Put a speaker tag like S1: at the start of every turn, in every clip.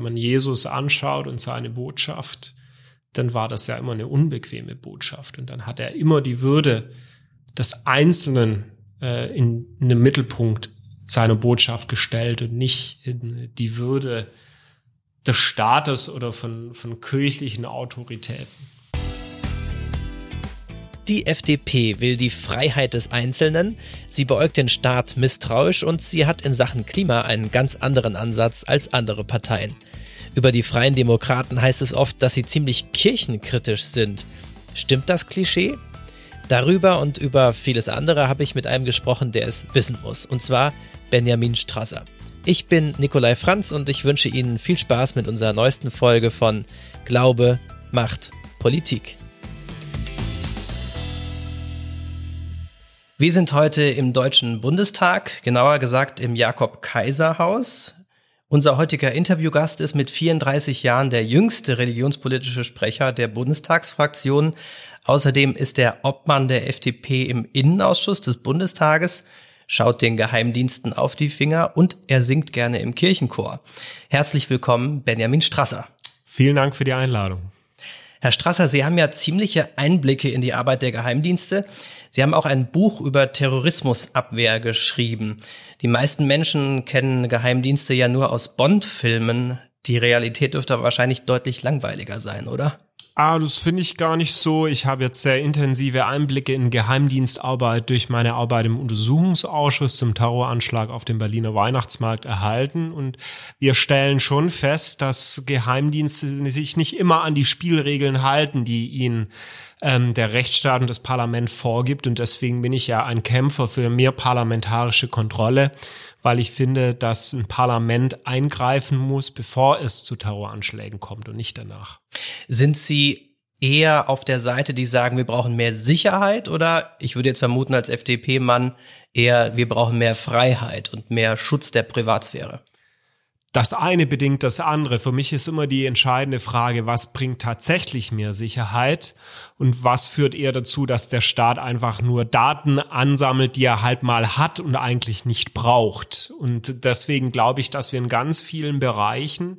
S1: wenn man Jesus anschaut und seine Botschaft, dann war das ja immer eine unbequeme Botschaft. Und dann hat er immer die Würde des Einzelnen äh, in, in den Mittelpunkt seiner Botschaft gestellt und nicht in die Würde des Staates oder von, von kirchlichen Autoritäten.
S2: Die FDP will die Freiheit des Einzelnen, sie beäugt den Staat misstrauisch und sie hat in Sachen Klima einen ganz anderen Ansatz als andere Parteien. Über die Freien Demokraten heißt es oft, dass sie ziemlich kirchenkritisch sind. Stimmt das Klischee? Darüber und über vieles andere habe ich mit einem gesprochen, der es wissen muss, und zwar Benjamin Strasser. Ich bin Nikolai Franz und ich wünsche Ihnen viel Spaß mit unserer neuesten Folge von Glaube, Macht, Politik. Wir sind heute im Deutschen Bundestag, genauer gesagt im Jakob-Kaiser-Haus. Unser heutiger Interviewgast ist mit 34 Jahren der jüngste religionspolitische Sprecher der Bundestagsfraktion. Außerdem ist er Obmann der FDP im Innenausschuss des Bundestages, schaut den Geheimdiensten auf die Finger und er singt gerne im Kirchenchor. Herzlich willkommen, Benjamin Strasser.
S1: Vielen Dank für die Einladung.
S2: Herr Strasser, Sie haben ja ziemliche Einblicke in die Arbeit der Geheimdienste. Sie haben auch ein Buch über Terrorismusabwehr geschrieben. Die meisten Menschen kennen Geheimdienste ja nur aus Bond-Filmen. Die Realität dürfte wahrscheinlich deutlich langweiliger sein, oder?
S1: Ah, das finde ich gar nicht so. Ich habe jetzt sehr intensive Einblicke in Geheimdienstarbeit durch meine Arbeit im Untersuchungsausschuss zum Terroranschlag auf dem Berliner Weihnachtsmarkt erhalten. Und wir stellen schon fest, dass Geheimdienste sich nicht immer an die Spielregeln halten, die ihnen ähm, der Rechtsstaat und das Parlament vorgibt. Und deswegen bin ich ja ein Kämpfer für mehr parlamentarische Kontrolle weil ich finde, dass ein Parlament eingreifen muss, bevor es zu Terroranschlägen kommt und nicht danach.
S2: Sind Sie eher auf der Seite, die sagen, wir brauchen mehr Sicherheit oder ich würde jetzt vermuten als FDP-Mann eher, wir brauchen mehr Freiheit und mehr Schutz der Privatsphäre?
S1: Das eine bedingt das andere. Für mich ist immer die entscheidende Frage, was bringt tatsächlich mehr Sicherheit und was führt eher dazu, dass der Staat einfach nur Daten ansammelt, die er halt mal hat und eigentlich nicht braucht. Und deswegen glaube ich, dass wir in ganz vielen Bereichen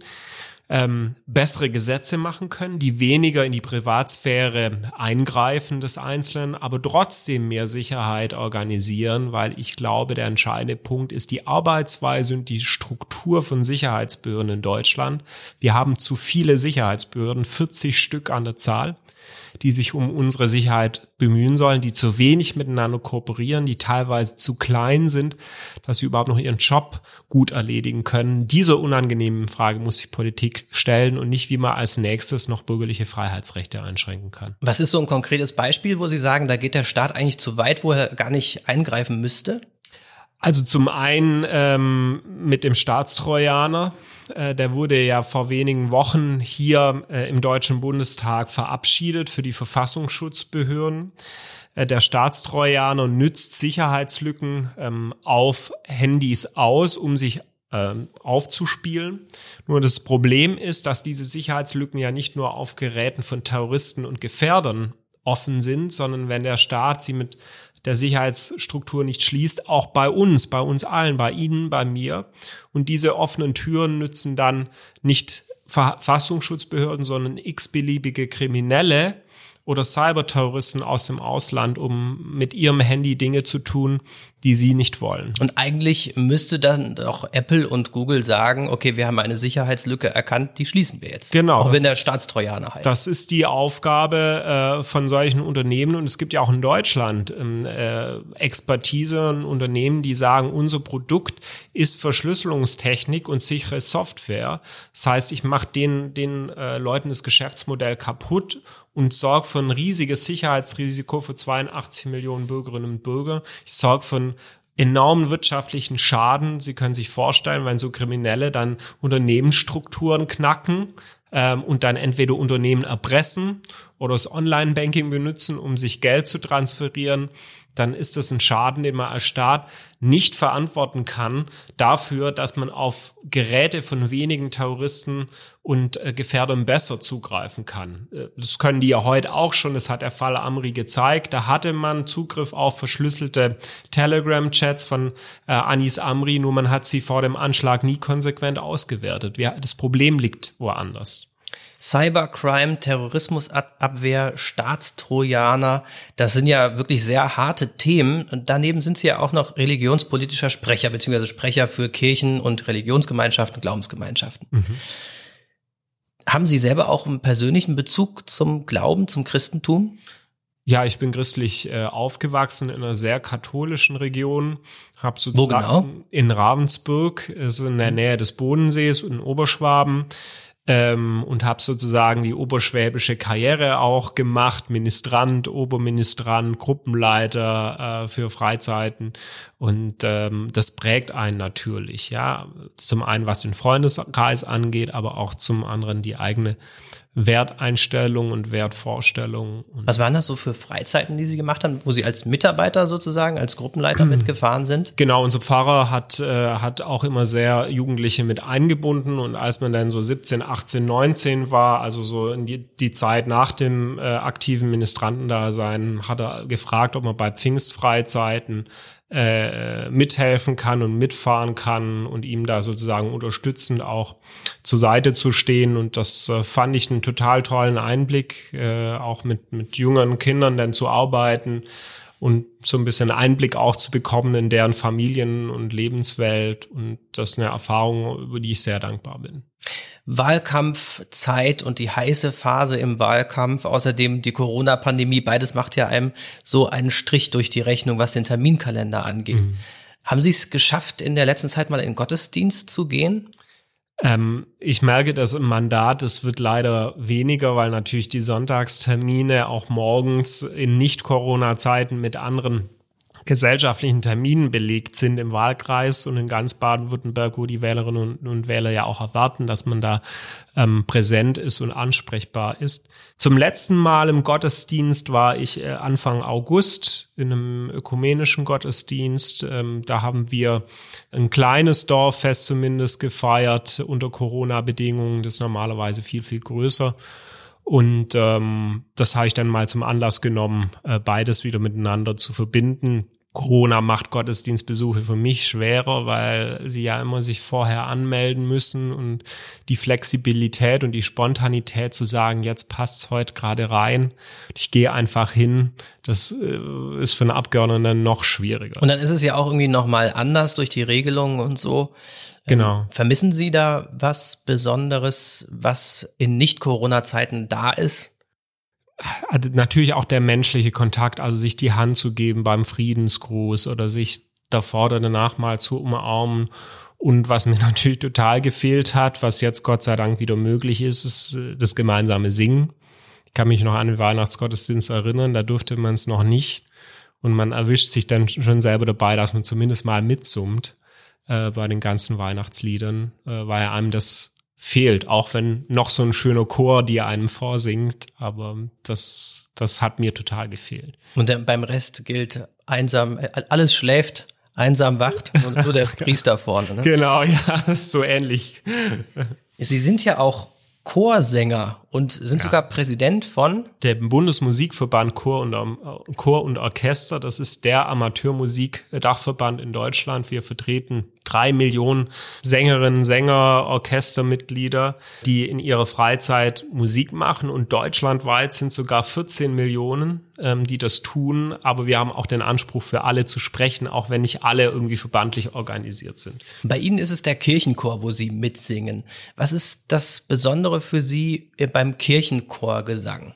S1: ähm, bessere Gesetze machen können, die weniger in die Privatsphäre eingreifen des Einzelnen, aber trotzdem mehr Sicherheit organisieren, weil ich glaube, der entscheidende Punkt ist die Arbeitsweise und die Struktur von Sicherheitsbehörden in Deutschland. Wir haben zu viele Sicherheitsbehörden, 40 Stück an der Zahl die sich um unsere Sicherheit bemühen sollen, die zu wenig miteinander kooperieren, die teilweise zu klein sind, dass sie überhaupt noch ihren Job gut erledigen können. Dieser unangenehmen Frage muss sich Politik stellen und nicht, wie man als nächstes noch bürgerliche Freiheitsrechte einschränken kann.
S2: Was ist so ein konkretes Beispiel, wo Sie sagen, da geht der Staat eigentlich zu weit, wo er gar nicht eingreifen müsste?
S1: Also zum einen ähm, mit dem Staatstrojaner. Äh, der wurde ja vor wenigen Wochen hier äh, im Deutschen Bundestag verabschiedet für die Verfassungsschutzbehörden. Äh, der Staatstrojaner nützt Sicherheitslücken ähm, auf Handys aus, um sich ähm, aufzuspielen. Nur das Problem ist, dass diese Sicherheitslücken ja nicht nur auf Geräten von Terroristen und Gefährdern offen sind, sondern wenn der Staat sie mit der Sicherheitsstruktur nicht schließt, auch bei uns, bei uns allen, bei Ihnen, bei mir. Und diese offenen Türen nützen dann nicht Verfassungsschutzbehörden, sondern x-beliebige Kriminelle, oder Cyberterroristen aus dem Ausland, um mit ihrem Handy Dinge zu tun, die sie nicht wollen.
S2: Und eigentlich müsste dann doch Apple und Google sagen, okay, wir haben eine Sicherheitslücke erkannt, die schließen wir jetzt.
S1: Genau.
S2: Auch wenn der Staatstrojaner heißt.
S1: Das ist die Aufgabe äh, von solchen Unternehmen und es gibt ja auch in Deutschland ähm, äh, Expertise und Unternehmen, die sagen, unser Produkt ist Verschlüsselungstechnik und sichere Software. Das heißt, ich mache den, den äh, Leuten das Geschäftsmodell kaputt und sorge für ein riesiges Sicherheitsrisiko für 82 Millionen Bürgerinnen und Bürger. Ich sorge für ein enormen wirtschaftlichen Schaden. Sie können sich vorstellen, wenn so Kriminelle dann Unternehmensstrukturen knacken, ähm, und dann entweder Unternehmen erpressen oder das Online-Banking benutzen, um sich Geld zu transferieren, dann ist das ein Schaden, den man als Staat nicht verantworten kann dafür, dass man auf Geräte von wenigen Terroristen und äh, Gefährdern besser zugreifen kann. Äh, das können die ja heute auch schon. Das hat der Fall Amri gezeigt. Da hatte man Zugriff auf verschlüsselte Telegram-Chats von äh, Anis Amri, nur man hat sie vor dem Anschlag nie konsequent ausgewertet. Das Problem liegt woanders.
S2: Cybercrime, Terrorismusabwehr, Staatstrojaner, das sind ja wirklich sehr harte Themen. Und daneben sind Sie ja auch noch religionspolitischer Sprecher, beziehungsweise Sprecher für Kirchen und Religionsgemeinschaften, Glaubensgemeinschaften. Mhm. Haben Sie selber auch einen persönlichen Bezug zum Glauben, zum Christentum?
S1: Ja, ich bin christlich äh, aufgewachsen in einer sehr katholischen Region. Hab sozusagen
S2: Wo genau?
S1: in Ravensburg, ist in der Nähe des Bodensees in Oberschwaben ähm, und habe sozusagen die oberschwäbische Karriere auch gemacht, Ministrant, Oberministrant, Gruppenleiter äh, für Freizeiten. Und ähm, das prägt einen natürlich, ja, zum einen was den Freundeskreis angeht, aber auch zum anderen die eigene Werteinstellung und Wertvorstellung.
S2: Was waren das so für Freizeiten, die Sie gemacht haben, wo Sie als Mitarbeiter sozusagen, als Gruppenleiter mitgefahren sind?
S1: Genau, unser Pfarrer hat, äh, hat auch immer sehr Jugendliche mit eingebunden und als man dann so 17, 18, 19 war, also so in die, die Zeit nach dem äh, aktiven Ministrantendasein, hat er gefragt, ob man bei Pfingstfreizeiten äh, mithelfen kann und mitfahren kann und ihm da sozusagen unterstützend auch zur Seite zu stehen. Und das äh, fand ich einen total tollen Einblick, äh, auch mit, mit jüngeren Kindern dann zu arbeiten und so ein bisschen Einblick auch zu bekommen in deren Familien- und Lebenswelt. Und das ist eine Erfahrung, über die ich sehr dankbar bin.
S2: Wahlkampfzeit und die heiße Phase im Wahlkampf, außerdem die Corona-Pandemie, beides macht ja einem so einen Strich durch die Rechnung, was den Terminkalender angeht. Mhm. Haben Sie es geschafft, in der letzten Zeit mal in den Gottesdienst zu gehen?
S1: Ähm, ich merke das im Mandat, es wird leider weniger, weil natürlich die Sonntagstermine auch morgens in Nicht-Corona-Zeiten mit anderen gesellschaftlichen Terminen belegt sind im Wahlkreis und in ganz Baden-Württemberg, wo die Wählerinnen und, Wähler ja auch erwarten, dass man da ähm, präsent ist und ansprechbar ist. Zum letzten Mal im Gottesdienst war ich äh, Anfang August in einem ökumenischen Gottesdienst. Ähm, da haben wir ein kleines Dorffest zumindest gefeiert unter Corona-Bedingungen. Das ist normalerweise viel, viel größer. Und ähm, das habe ich dann mal zum Anlass genommen, äh, beides wieder miteinander zu verbinden. Corona macht Gottesdienstbesuche für mich schwerer, weil sie ja immer sich vorher anmelden müssen und die Flexibilität und die Spontanität zu sagen, jetzt passt's heute gerade rein, ich gehe einfach hin, das äh, ist für einen Abgeordneten noch schwieriger.
S2: Und dann ist es ja auch irgendwie nochmal anders durch die Regelungen und so.
S1: Genau.
S2: Ähm, vermissen Sie da was Besonderes, was in Nicht-Corona-Zeiten da ist?
S1: Also natürlich auch der menschliche Kontakt, also sich die Hand zu geben beim Friedensgruß oder sich davor oder danach mal zu umarmen. Und was mir natürlich total gefehlt hat, was jetzt Gott sei Dank wieder möglich ist, ist äh, das gemeinsame Singen. Ich kann mich noch an den Weihnachtsgottesdienst erinnern, da durfte man es noch nicht. Und man erwischt sich dann schon selber dabei, dass man zumindest mal mitsummt äh, bei den ganzen Weihnachtsliedern, äh, weil einem das fehlt, auch wenn noch so ein schöner Chor dir einem vorsingt, aber das, das hat mir total gefehlt.
S2: Und dann beim Rest gilt einsam, äh, alles schläft, einsam wacht, und nur der Priester vorne. Ne?
S1: Genau, ja, so ähnlich.
S2: Sie sind ja auch Chorsänger und sind ja. sogar Präsident von
S1: der Bundesmusikverband Chor und, Chor und Orchester. Das ist der Amateurmusikdachverband in Deutschland. Wir vertreten drei Millionen Sängerinnen, Sänger, Orchestermitglieder, die in ihrer Freizeit Musik machen. Und deutschlandweit sind sogar 14 Millionen, ähm, die das tun. Aber wir haben auch den Anspruch, für alle zu sprechen, auch wenn nicht alle irgendwie verbandlich organisiert sind.
S2: Bei Ihnen ist es der Kirchenchor, wo Sie mitsingen. Was ist das Besondere für Sie beim Kirchenchorgesang?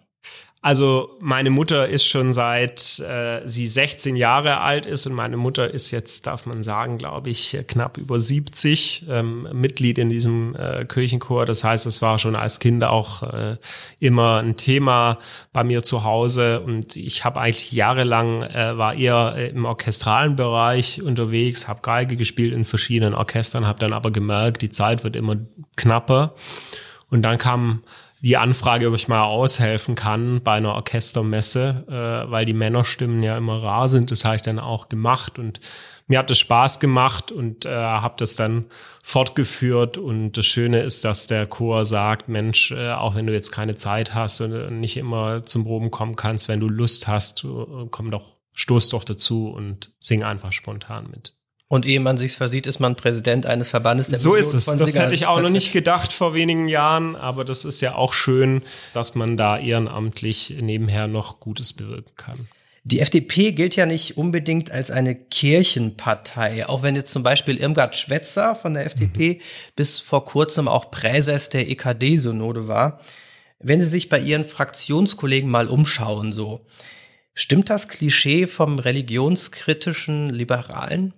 S1: Also meine Mutter ist schon seit äh, sie 16 Jahre alt ist und meine Mutter ist jetzt, darf man sagen, glaube ich, knapp über 70 ähm, Mitglied in diesem äh, Kirchenchor. Das heißt, es war schon als Kind auch äh, immer ein Thema bei mir zu Hause und ich habe eigentlich jahrelang äh, war eher äh, im orchestralen Bereich unterwegs, habe Geige gespielt in verschiedenen Orchestern, habe dann aber gemerkt, die Zeit wird immer knapper Und dann kam die Anfrage, ob ich mal aushelfen kann bei einer Orchestermesse, äh, weil die Männerstimmen ja immer rar sind. Das habe ich dann auch gemacht und mir hat es Spaß gemacht und äh, habe das dann fortgeführt. Und das Schöne ist, dass der Chor sagt, Mensch, äh, auch wenn du jetzt keine Zeit hast und nicht immer zum Proben kommen kannst, wenn du Lust hast, äh, komm doch, stoß doch dazu und sing einfach spontan mit.
S2: Und ehe man sich's versieht, ist man Präsident eines Verbandes
S1: der So Millionen ist es. Das hätte ich auch noch nicht gedacht vor wenigen Jahren, aber das ist ja auch schön, dass man da ehrenamtlich nebenher noch Gutes bewirken kann.
S2: Die FDP gilt ja nicht unbedingt als eine Kirchenpartei, auch wenn jetzt zum Beispiel Irmgard Schwetzer von der FDP mhm. bis vor kurzem auch Präses der EKD-Synode war. Wenn Sie sich bei Ihren Fraktionskollegen mal umschauen, so, stimmt das Klischee vom religionskritischen Liberalen?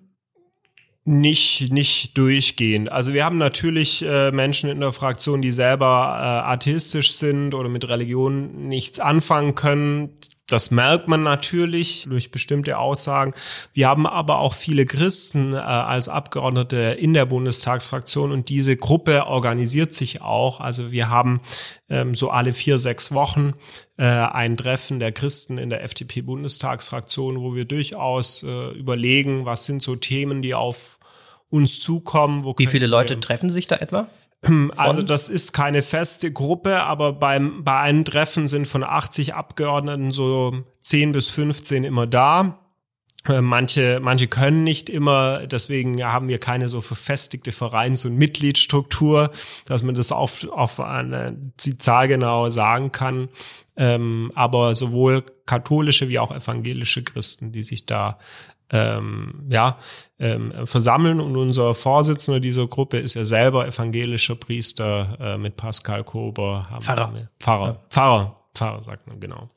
S1: Nicht, nicht durchgehend. Also wir haben natürlich äh, Menschen in der Fraktion, die selber äh, atheistisch sind oder mit Religion nichts anfangen können. Das merkt man natürlich durch bestimmte Aussagen. Wir haben aber auch viele Christen äh, als Abgeordnete in der Bundestagsfraktion und diese Gruppe organisiert sich auch. Also wir haben ähm, so alle vier, sechs Wochen äh, ein Treffen der Christen in der FDP-Bundestagsfraktion, wo wir durchaus äh, überlegen, was sind so Themen, die auf uns zukommen.
S2: Wie viele Leute treffen sich da etwa?
S1: Also das ist keine feste Gruppe, aber beim, bei einem Treffen sind von 80 Abgeordneten so 10 bis 15 immer da. Äh, manche, manche können nicht immer, deswegen haben wir keine so verfestigte Vereins- und Mitgliedsstruktur, dass man das auf, auf eine Zahl genau sagen kann. Ähm, aber sowohl katholische wie auch evangelische Christen, die sich da ähm, ja, ähm, versammeln. Und unser Vorsitzender dieser Gruppe ist ja selber evangelischer Priester äh, mit Pascal Kober.
S2: Pfarrer.
S1: Pfarrer. Ja. Pfarrer. Pfarrer sagt man, genau.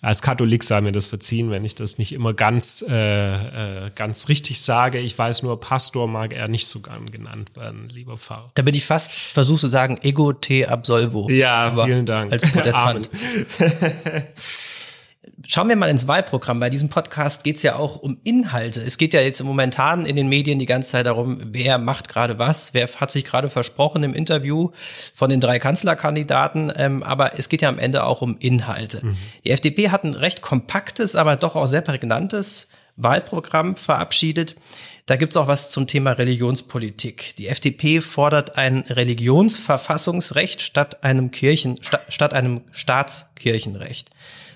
S1: Als Katholik sei mir das verziehen, wenn ich das nicht immer ganz, äh, äh, ganz richtig sage. Ich weiß nur, Pastor mag er nicht so gern genannt werden, lieber Pfarrer.
S2: Da bin ich fast versucht zu sagen, ego te absolvo.
S1: Ja, vielen Dank.
S2: Als Protestant. Schauen wir mal ins Wahlprogramm. Bei diesem Podcast geht es ja auch um Inhalte. Es geht ja jetzt momentan in den Medien die ganze Zeit darum, wer macht gerade was, wer hat sich gerade versprochen im Interview von den drei Kanzlerkandidaten. Ähm, aber es geht ja am Ende auch um Inhalte. Mhm. Die FDP hat ein recht kompaktes, aber doch auch sehr prägnantes Wahlprogramm verabschiedet. Da gibt's auch was zum Thema Religionspolitik. Die FDP fordert ein Religionsverfassungsrecht statt einem Kirchen, statt einem Staatskirchenrecht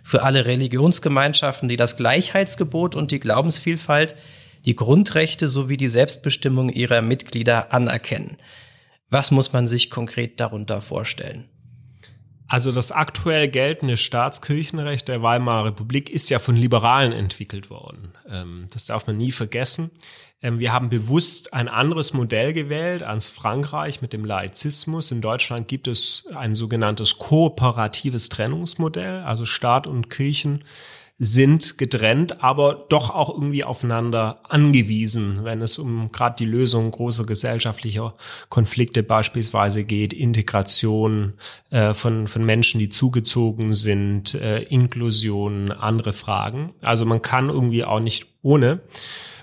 S2: für alle Religionsgemeinschaften, die das Gleichheitsgebot und die Glaubensvielfalt, die Grundrechte sowie die Selbstbestimmung ihrer Mitglieder anerkennen. Was muss man sich konkret darunter vorstellen?
S1: Also das aktuell geltende Staatskirchenrecht der Weimarer Republik ist ja von Liberalen entwickelt worden. Ähm, das darf man nie vergessen. Ähm, wir haben bewusst ein anderes Modell gewählt als Frankreich mit dem Laizismus. In Deutschland gibt es ein sogenanntes kooperatives Trennungsmodell, also Staat und Kirchen sind getrennt, aber doch auch irgendwie aufeinander angewiesen, wenn es um gerade die Lösung großer gesellschaftlicher Konflikte beispielsweise geht, Integration äh, von, von Menschen, die zugezogen sind, äh, Inklusion, andere Fragen. Also man kann irgendwie auch nicht ohne.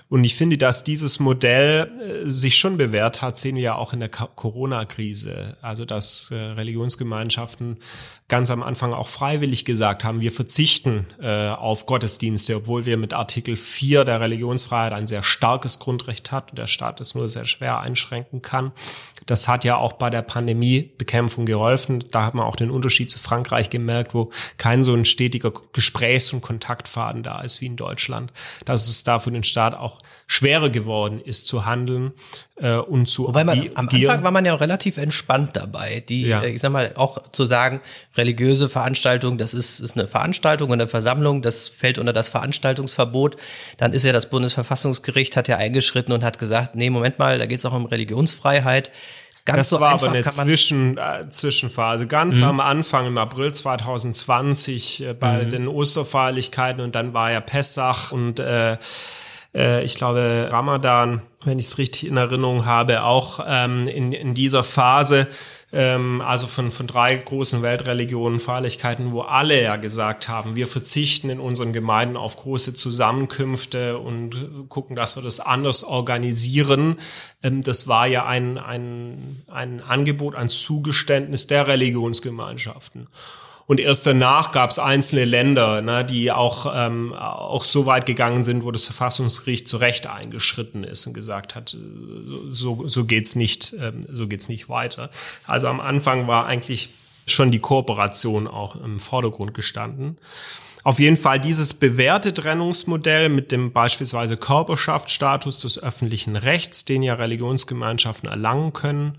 S1: Und ich finde, dass dieses Modell äh, sich schon bewährt hat, sehen wir ja auch in der Corona-Krise. Also, dass äh, Religionsgemeinschaften ganz am Anfang auch freiwillig gesagt haben, wir verzichten äh, auf Gottesdienste, obwohl wir mit Artikel 4 der Religionsfreiheit ein sehr starkes Grundrecht hat und der Staat es nur sehr schwer einschränken kann. Das hat ja auch bei der Pandemiebekämpfung geholfen. Da hat man auch den Unterschied zu Frankreich gemerkt, wo kein so ein stetiger Gesprächs- und Kontaktfaden da ist wie in Deutschland. Dass es da für den Staat auch schwerer geworden ist zu handeln äh, und zu
S2: Wobei man, am Anfang war man ja relativ entspannt dabei, die, ja. äh, ich sag mal, auch zu sagen, religiöse Veranstaltung, das ist, ist eine Veranstaltung und eine Versammlung, das fällt unter das Veranstaltungsverbot. Dann ist ja das Bundesverfassungsgericht hat ja eingeschritten und hat gesagt, nee, Moment mal, da geht es auch um Religionsfreiheit.
S1: Ganz das so war aber eine Zwischen, äh, Zwischenphase. Ganz mhm. am Anfang im April 2020 äh, bei mhm. den Osterfeierlichkeiten und dann war ja Pessach und äh, äh, ich glaube Ramadan, wenn ich es richtig in Erinnerung habe, auch ähm, in, in dieser Phase ähm, also von, von drei großen Weltreligionen, Feierlichkeiten, wo alle ja gesagt haben, wir verzichten in unseren Gemeinden auf große Zusammenkünfte und gucken, dass wir das anders organisieren. Ähm, das war ja ein, ein, ein Angebot, ein Zugeständnis der Religionsgemeinschaften. Und erst danach gab es einzelne Länder, ne, die auch, ähm, auch so weit gegangen sind, wo das Verfassungsgericht zu Recht eingeschritten ist und gesagt hat, äh, so, so geht's nicht, ähm, so geht's nicht weiter. Also am Anfang war eigentlich schon die Kooperation auch im Vordergrund gestanden. Auf jeden Fall dieses bewährte Trennungsmodell mit dem beispielsweise Körperschaftsstatus des öffentlichen Rechts, den ja Religionsgemeinschaften erlangen können,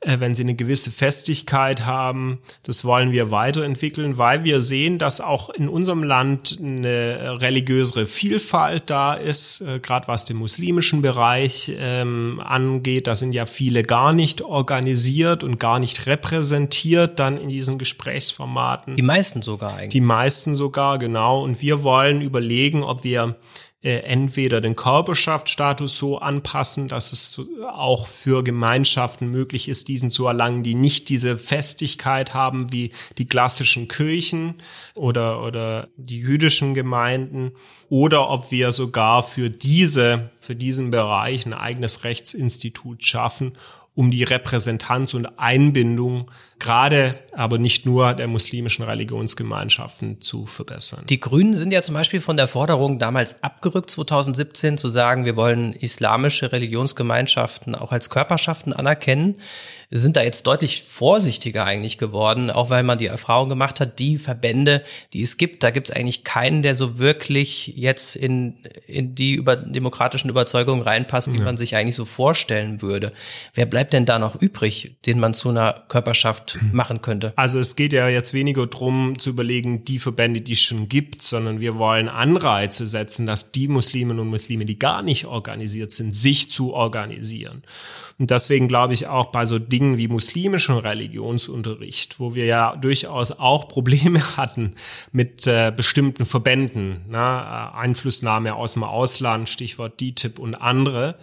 S1: äh, wenn sie eine gewisse Festigkeit haben. Das wollen wir weiterentwickeln, weil wir sehen, dass auch in unserem Land eine religiösere Vielfalt da ist, äh, gerade was den muslimischen Bereich ähm, angeht. Da sind ja viele gar nicht organisiert und gar nicht repräsentiert dann in diesen Gesprächsformaten.
S2: Die meisten sogar eigentlich.
S1: Die meisten sogar, genau. Und wir wollen überlegen, ob wir entweder den Körperschaftsstatus so anpassen, dass es auch für Gemeinschaften möglich ist, diesen zu erlangen, die nicht diese Festigkeit haben wie die klassischen Kirchen oder, oder die jüdischen Gemeinden, oder ob wir sogar für diese, für diesen Bereich ein eigenes Rechtsinstitut schaffen, um die Repräsentanz und Einbindung gerade, aber nicht nur der muslimischen Religionsgemeinschaften zu verbessern.
S2: Die Grünen sind ja zum Beispiel von der Forderung damals abgerückt, 2017, zu sagen, wir wollen islamische Religionsgemeinschaften auch als Körperschaften anerkennen sind da jetzt deutlich vorsichtiger eigentlich geworden, auch weil man die Erfahrung gemacht hat, die Verbände, die es gibt, da gibt es eigentlich keinen, der so wirklich jetzt in, in die über, demokratischen Überzeugungen reinpasst, die ja. man sich eigentlich so vorstellen würde. Wer bleibt denn da noch übrig, den man zu einer Körperschaft machen könnte?
S1: Also es geht ja jetzt weniger darum zu überlegen, die Verbände, die es schon gibt, sondern wir wollen Anreize setzen, dass die Musliminnen und Muslime, die gar nicht organisiert sind, sich zu organisieren. Und deswegen glaube ich auch bei so Dingen wie muslimischen Religionsunterricht, wo wir ja durchaus auch Probleme hatten mit äh, bestimmten Verbänden, ne? Äh, Einflussnahme aus dem Ausland, Stichwort DTIP und andere,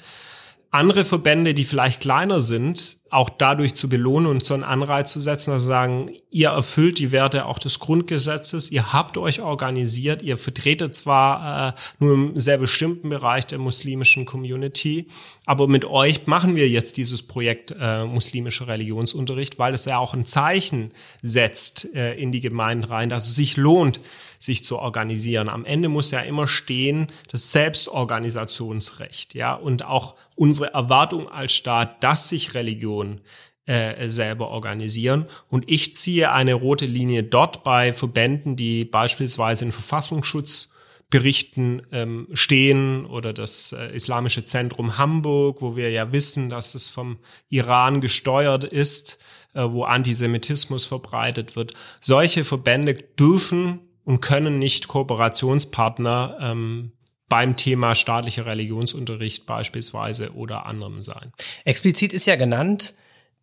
S1: andere Verbände, die vielleicht kleiner sind, auch dadurch zu belohnen und so einen Anreiz zu setzen, dass sie sagen, ihr erfüllt die Werte auch des Grundgesetzes, ihr habt euch organisiert, ihr vertretet zwar äh, nur im sehr bestimmten Bereich der muslimischen Community, aber mit euch machen wir jetzt dieses Projekt äh, muslimischer Religionsunterricht, weil es ja auch ein Zeichen setzt äh, in die Gemeinden rein, dass es sich lohnt, sich zu organisieren. Am Ende muss ja immer stehen das Selbstorganisationsrecht, ja, und auch unsere Erwartung als Staat, dass sich Religionen äh, selber organisieren. Und ich ziehe eine rote Linie dort bei Verbänden, die beispielsweise in Verfassungsschutz Berichten ähm, stehen oder das äh, Islamische Zentrum Hamburg, wo wir ja wissen, dass es vom Iran gesteuert ist, äh, wo Antisemitismus verbreitet wird. Solche Verbände dürfen und können nicht Kooperationspartner ähm, beim Thema staatlicher Religionsunterricht beispielsweise oder anderem sein.
S2: Explizit ist ja genannt,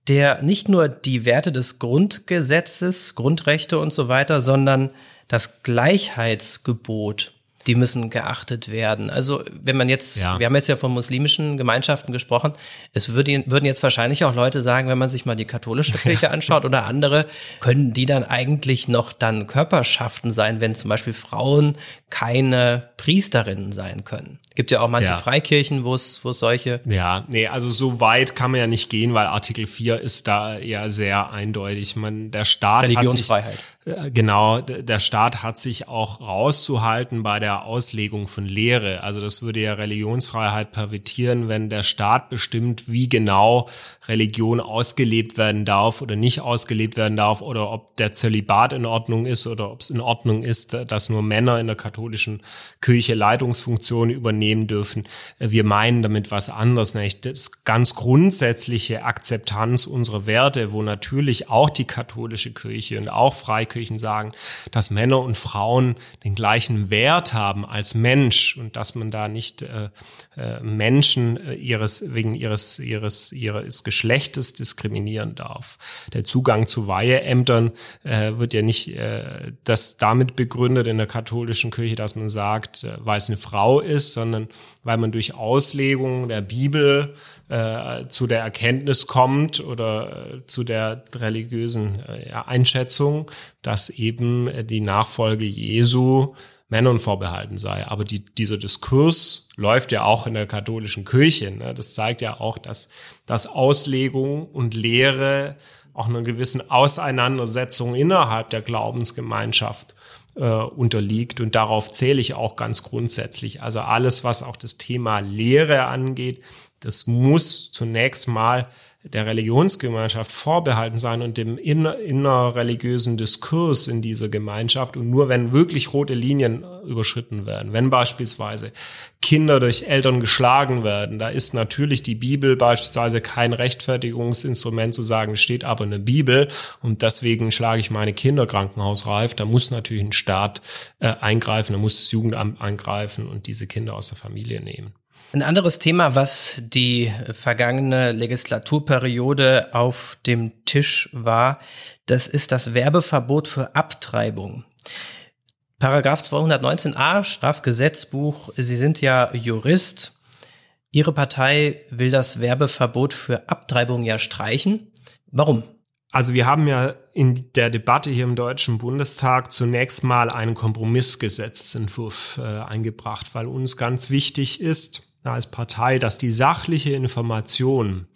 S2: der nicht nur die Werte des Grundgesetzes, Grundrechte und so weiter, sondern das Gleichheitsgebot die müssen geachtet werden. Also wenn man jetzt, ja. wir haben jetzt ja von muslimischen Gemeinschaften gesprochen, es würde, würden jetzt wahrscheinlich auch Leute sagen, wenn man sich mal die katholische Kirche anschaut oder andere, können die dann eigentlich noch dann Körperschaften sein, wenn zum Beispiel Frauen keine Priesterinnen sein können. Gibt ja auch manche ja. Freikirchen, wo es, solche.
S1: Ja, nee, also so weit kann man ja nicht gehen, weil Artikel 4 ist da ja sehr eindeutig. Man, der Staat
S2: Religionsfreiheit.
S1: Hat sich, äh, genau, der Staat hat sich auch rauszuhalten bei der Auslegung von Lehre. Also das würde ja Religionsfreiheit pervertieren, wenn der Staat bestimmt, wie genau Religion ausgelebt werden darf oder nicht ausgelebt werden darf oder ob der Zölibat in Ordnung ist oder ob es in Ordnung ist, dass nur Männer in der katholischen Kirche Leitungsfunktionen übernehmen dürfen. Wir meinen damit was anderes, nämlich das ganz grundsätzliche Akzeptanz unserer Werte, wo natürlich auch die katholische Kirche und auch Freikirchen sagen, dass Männer und Frauen den gleichen Wert haben als Mensch und dass man da nicht äh, äh, Menschen äh, ihres wegen ihres ihres ihres Geschlechtes diskriminieren darf. Der Zugang zu Weiheämtern äh, wird ja nicht äh, das damit begründet in der katholischen Kirche, dass man sagt, äh, weil es eine Frau ist, sondern weil man durch Auslegung der Bibel äh, zu der Erkenntnis kommt oder äh, zu der religiösen äh, Einschätzung, dass eben äh, die Nachfolge Jesu Männern vorbehalten sei. Aber die, dieser Diskurs läuft ja auch in der katholischen Kirche. Ne? Das zeigt ja auch, dass, dass Auslegung und Lehre auch einer gewissen Auseinandersetzung innerhalb der Glaubensgemeinschaft äh, unterliegt. Und darauf zähle ich auch ganz grundsätzlich. Also alles, was auch das Thema Lehre angeht, das muss zunächst mal der Religionsgemeinschaft vorbehalten sein und dem inner, innerreligiösen Diskurs in dieser Gemeinschaft. Und nur wenn wirklich rote Linien überschritten werden, wenn beispielsweise Kinder durch Eltern geschlagen werden, da ist natürlich die Bibel beispielsweise kein Rechtfertigungsinstrument zu sagen, steht aber eine Bibel und deswegen schlage ich meine Kinder krankenhausreif. Da muss natürlich ein Staat äh, eingreifen, da muss das Jugendamt eingreifen und diese Kinder aus der Familie nehmen.
S2: Ein anderes Thema, was die vergangene Legislaturperiode auf dem Tisch war, das ist das Werbeverbot für Abtreibung. Paragraph 219a Strafgesetzbuch, Sie sind ja Jurist. Ihre Partei will das Werbeverbot für Abtreibung ja streichen. Warum?
S1: Also wir haben ja in der Debatte hier im Deutschen Bundestag zunächst mal einen Kompromissgesetzentwurf äh, eingebracht, weil uns ganz wichtig ist, als Partei, dass die sachliche Information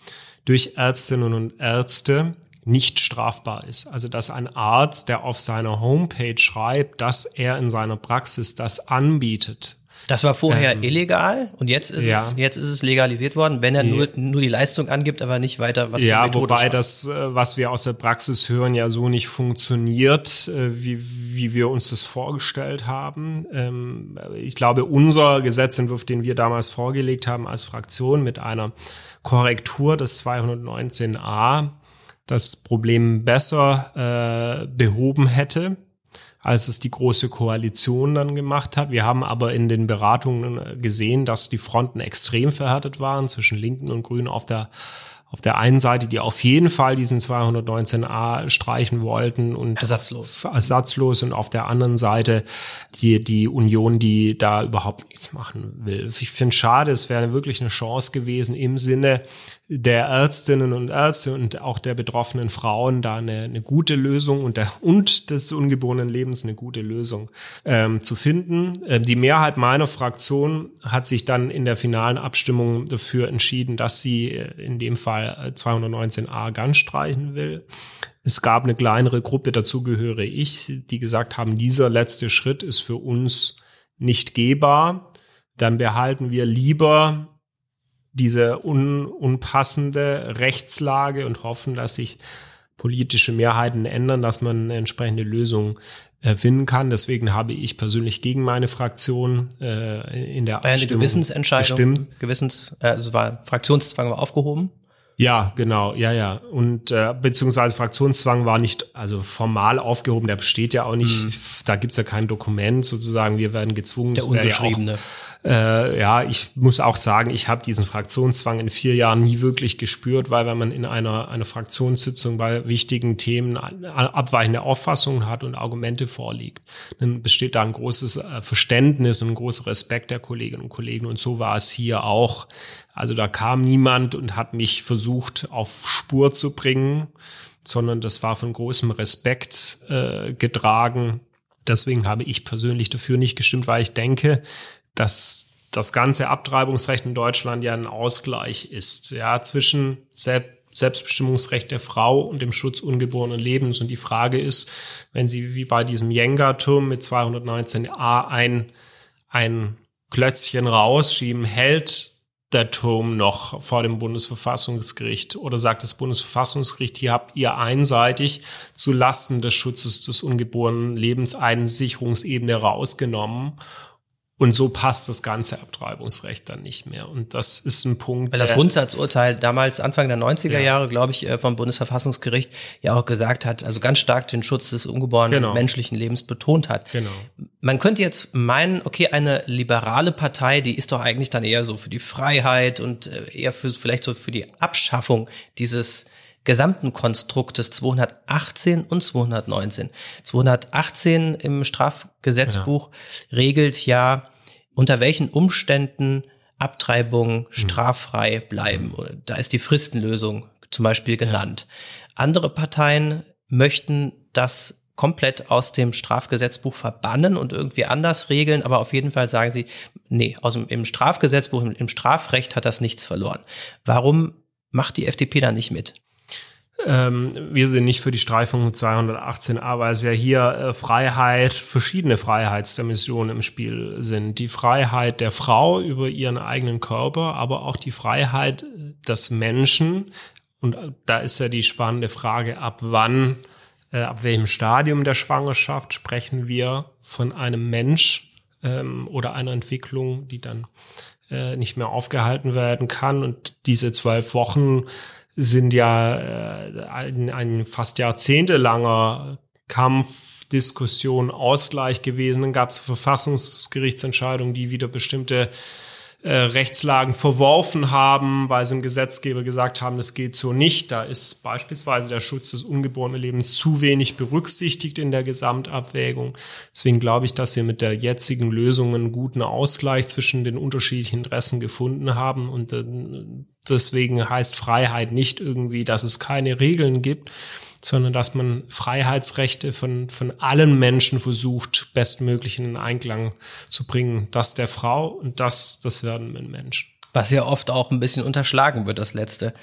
S1: durch Ärztinnen und Ärzte nicht strafbar ist. Also dass ein Arzt, der auf seiner Homepage schreibt, dass er in seiner Praxis das anbietet,
S2: das war vorher ähm, illegal und jetzt ist ja. es jetzt ist es legalisiert worden, wenn er nur nur die Leistung angibt, aber nicht weiter
S1: was Ja, wobei schafft. das äh, was wir aus der Praxis hören ja so nicht funktioniert, äh, wie wie wir uns das vorgestellt haben. Ähm, ich glaube, unser Gesetzentwurf, den wir damals vorgelegt haben als Fraktion mit einer Korrektur des 219a das Problem besser äh, behoben hätte als es die große Koalition dann gemacht hat. Wir haben aber in den Beratungen gesehen, dass die Fronten extrem verhärtet waren zwischen Linken und Grünen auf der auf der einen Seite, die auf jeden Fall diesen 219a streichen wollten und
S2: ersatzlos.
S1: ersatzlos und auf der anderen Seite die, die Union, die da überhaupt nichts machen will. Ich finde schade, es wäre wirklich eine Chance gewesen im Sinne der Ärztinnen und Ärzte und auch der betroffenen Frauen da eine, eine gute Lösung und, der, und des ungeborenen Lebens eine gute Lösung ähm, zu finden. Ähm, die Mehrheit meiner Fraktion hat sich dann in der finalen Abstimmung dafür entschieden, dass sie äh, in dem Fall 219a ganz streichen will. Es gab eine kleinere Gruppe, dazu gehöre ich, die gesagt haben, dieser letzte Schritt ist für uns nicht gehbar. Dann behalten wir lieber diese un, unpassende Rechtslage und hoffen, dass sich politische Mehrheiten ändern, dass man eine entsprechende Lösung äh, finden kann. Deswegen habe ich persönlich gegen meine Fraktion äh, in der
S2: war eine Gewissensentscheidung, gestimmt. Gewissens, äh, also war Fraktionszwang war aufgehoben.
S1: Ja, genau, ja, ja. Und äh, beziehungsweise Fraktionszwang war nicht, also formal aufgehoben, der besteht ja auch nicht, mhm. da gibt's ja kein Dokument sozusagen, wir werden gezwungen.
S2: Der unbeschriebene. Ja
S1: äh, ja, ich muss auch sagen, ich habe diesen Fraktionszwang in vier Jahren nie wirklich gespürt, weil wenn man in einer, einer Fraktionssitzung bei wichtigen Themen abweichende Auffassungen hat und Argumente vorliegt, dann besteht da ein großes äh, Verständnis und ein großer Respekt der Kolleginnen und Kollegen. Und so war es hier auch. Also da kam niemand und hat mich versucht, auf Spur zu bringen, sondern das war von großem Respekt äh, getragen. Deswegen habe ich persönlich dafür nicht gestimmt, weil ich denke, dass das ganze Abtreibungsrecht in Deutschland ja ein Ausgleich ist, ja, zwischen Selbstbestimmungsrecht der Frau und dem Schutz ungeborenen Lebens. Und die Frage ist, wenn Sie wie bei diesem Jenga-Turm mit 219a ein, ein Klötzchen rausschieben, hält der Turm noch vor dem Bundesverfassungsgericht oder sagt das Bundesverfassungsgericht, hier habt ihr einseitig zu Lasten des Schutzes des ungeborenen Lebens eine Sicherungsebene rausgenommen Und so passt das ganze Abtreibungsrecht dann nicht mehr. Und das ist ein Punkt.
S2: Weil das Grundsatzurteil damals Anfang der 90er ja. Jahre, glaube ich, äh, vom Bundesverfassungsgericht ja auch gesagt hat, also ganz stark den Schutz des ungeborenen genau. menschlichen Lebens betont hat. Genau. Man könnte jetzt meinen, okay, eine liberale Partei, die ist doch eigentlich dann eher so für die Freiheit und äh, eher für vielleicht so für die Abschaffung dieses gesamten Konstruktes 218 und 219. 218 im Strafgesetzbuch ja. regelt ja, unter welchen Umständen Abtreibungen hm. straffrei bleiben. Da ist die Fristenlösung zum Beispiel genannt. Ja. Andere Parteien möchten das komplett aus dem Strafgesetzbuch verbannen und irgendwie anders regeln, aber auf jeden Fall sagen sie, nee, aus dem, im Strafgesetzbuch, im, im Strafrecht hat das nichts verloren. Warum macht die FDP da nicht mit?
S1: Ähm, wir sind nicht für die Streifung 218a, weil es ja hier äh, Freiheit, verschiedene Freiheitsdimensionen im Spiel sind. Die Freiheit der Frau über ihren eigenen Körper, aber auch die Freiheit des Menschen. Und äh, da ist ja die spannende Frage, ab wann, äh, ab welchem Stadium der Schwangerschaft sprechen wir von einem Mensch ähm, oder einer Entwicklung, die dann äh, nicht mehr aufgehalten werden kann. Und diese zwölf Wochen sind ja äh, ein, ein fast jahrzehntelanger Kampf, Diskussion, Ausgleich gewesen. Dann gab es Verfassungsgerichtsentscheidungen, die wieder bestimmte äh, Rechtslagen verworfen haben, weil sie im Gesetzgeber gesagt haben, das geht so nicht. Da ist beispielsweise der Schutz des ungeborenen Lebens zu wenig berücksichtigt in der Gesamtabwägung. Deswegen glaube ich, dass wir mit der jetzigen Lösung einen guten Ausgleich zwischen den unterschiedlichen Interessen gefunden haben und äh, deswegen heißt Freiheit nicht irgendwie, dass es keine Regeln gibt, sondern dass man Freiheitsrechte von, von allen Menschen versucht, bestmöglich in den Einklang zu bringen. Das der Frau und das das werdenden Menschen.
S2: Was ja oft auch ein bisschen unterschlagen wird, das Letzte.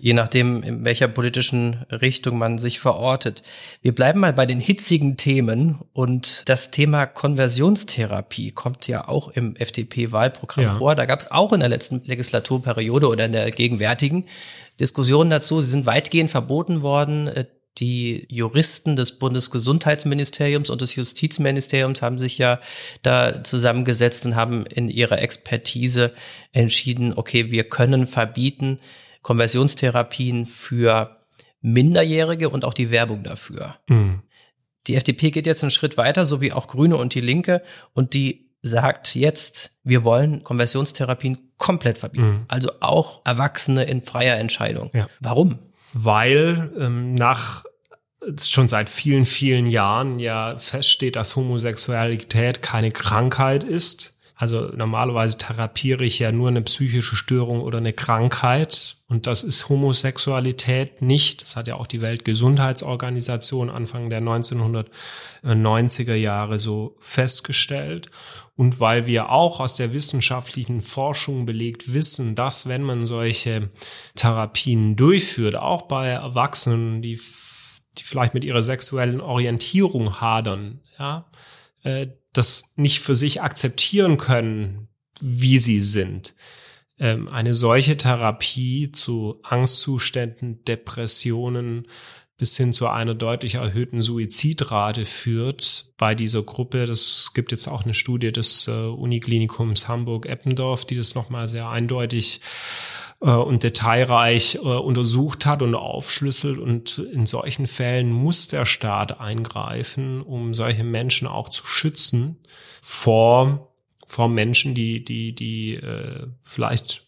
S2: Je nachdem, in welcher politischen Richtung man sich verortet. Wir bleiben mal bei den hitzigen Themen und das Thema Konversionstherapie kommt ja auch im FDP-Wahlprogramm ja. vor. Da gab es auch in der letzten Legislaturperiode oder in der gegenwärtigen Diskussionen dazu. Sie sind weitgehend verboten worden die Juristen des Bundesgesundheitsministeriums und des Justizministeriums haben sich ja da zusammengesetzt und haben in ihrer Expertise entschieden, okay, wir können verbieten Konversionstherapien für Minderjährige und auch die Werbung dafür. Mhm. Die FDP geht jetzt einen Schritt weiter, so wie auch Grüne und die Linke, und die sagt jetzt, wir wollen Konversionstherapien komplett verbieten. Mhm. Also auch Erwachsene in freier Entscheidung. Ja. Warum?
S1: Weil ähm, nach schon seit vielen, vielen Jahren ja feststeht, dass Homosexualität keine Krankheit ist. Also normalerweise therapiere ich ja nur eine psychische Störung oder eine Krankheit und das ist Homosexualität nicht. Das hat ja auch die Weltgesundheitsorganisation Anfang der 1990er Jahre so festgestellt. Und weil wir auch aus der wissenschaftlichen Forschung belegt wissen, dass wenn man solche Therapien durchführt, auch bei Erwachsenen, die die vielleicht mit ihrer sexuellen Orientierung hadern, ja, äh, das nicht für sich akzeptieren können, wie sie sind. Ähm, eine solche Therapie zu Angstzuständen, Depressionen bis hin zu einer deutlich erhöhten Suizidrate führt bei dieser Gruppe. Das gibt jetzt auch eine Studie des äh, Uniklinikums Hamburg-Eppendorf, die das nochmal sehr eindeutig äh, und detailreich äh, untersucht hat und aufschlüsselt. Und in solchen Fällen muss der Staat eingreifen, um solche Menschen auch zu schützen vor vor Menschen, die die die äh, vielleicht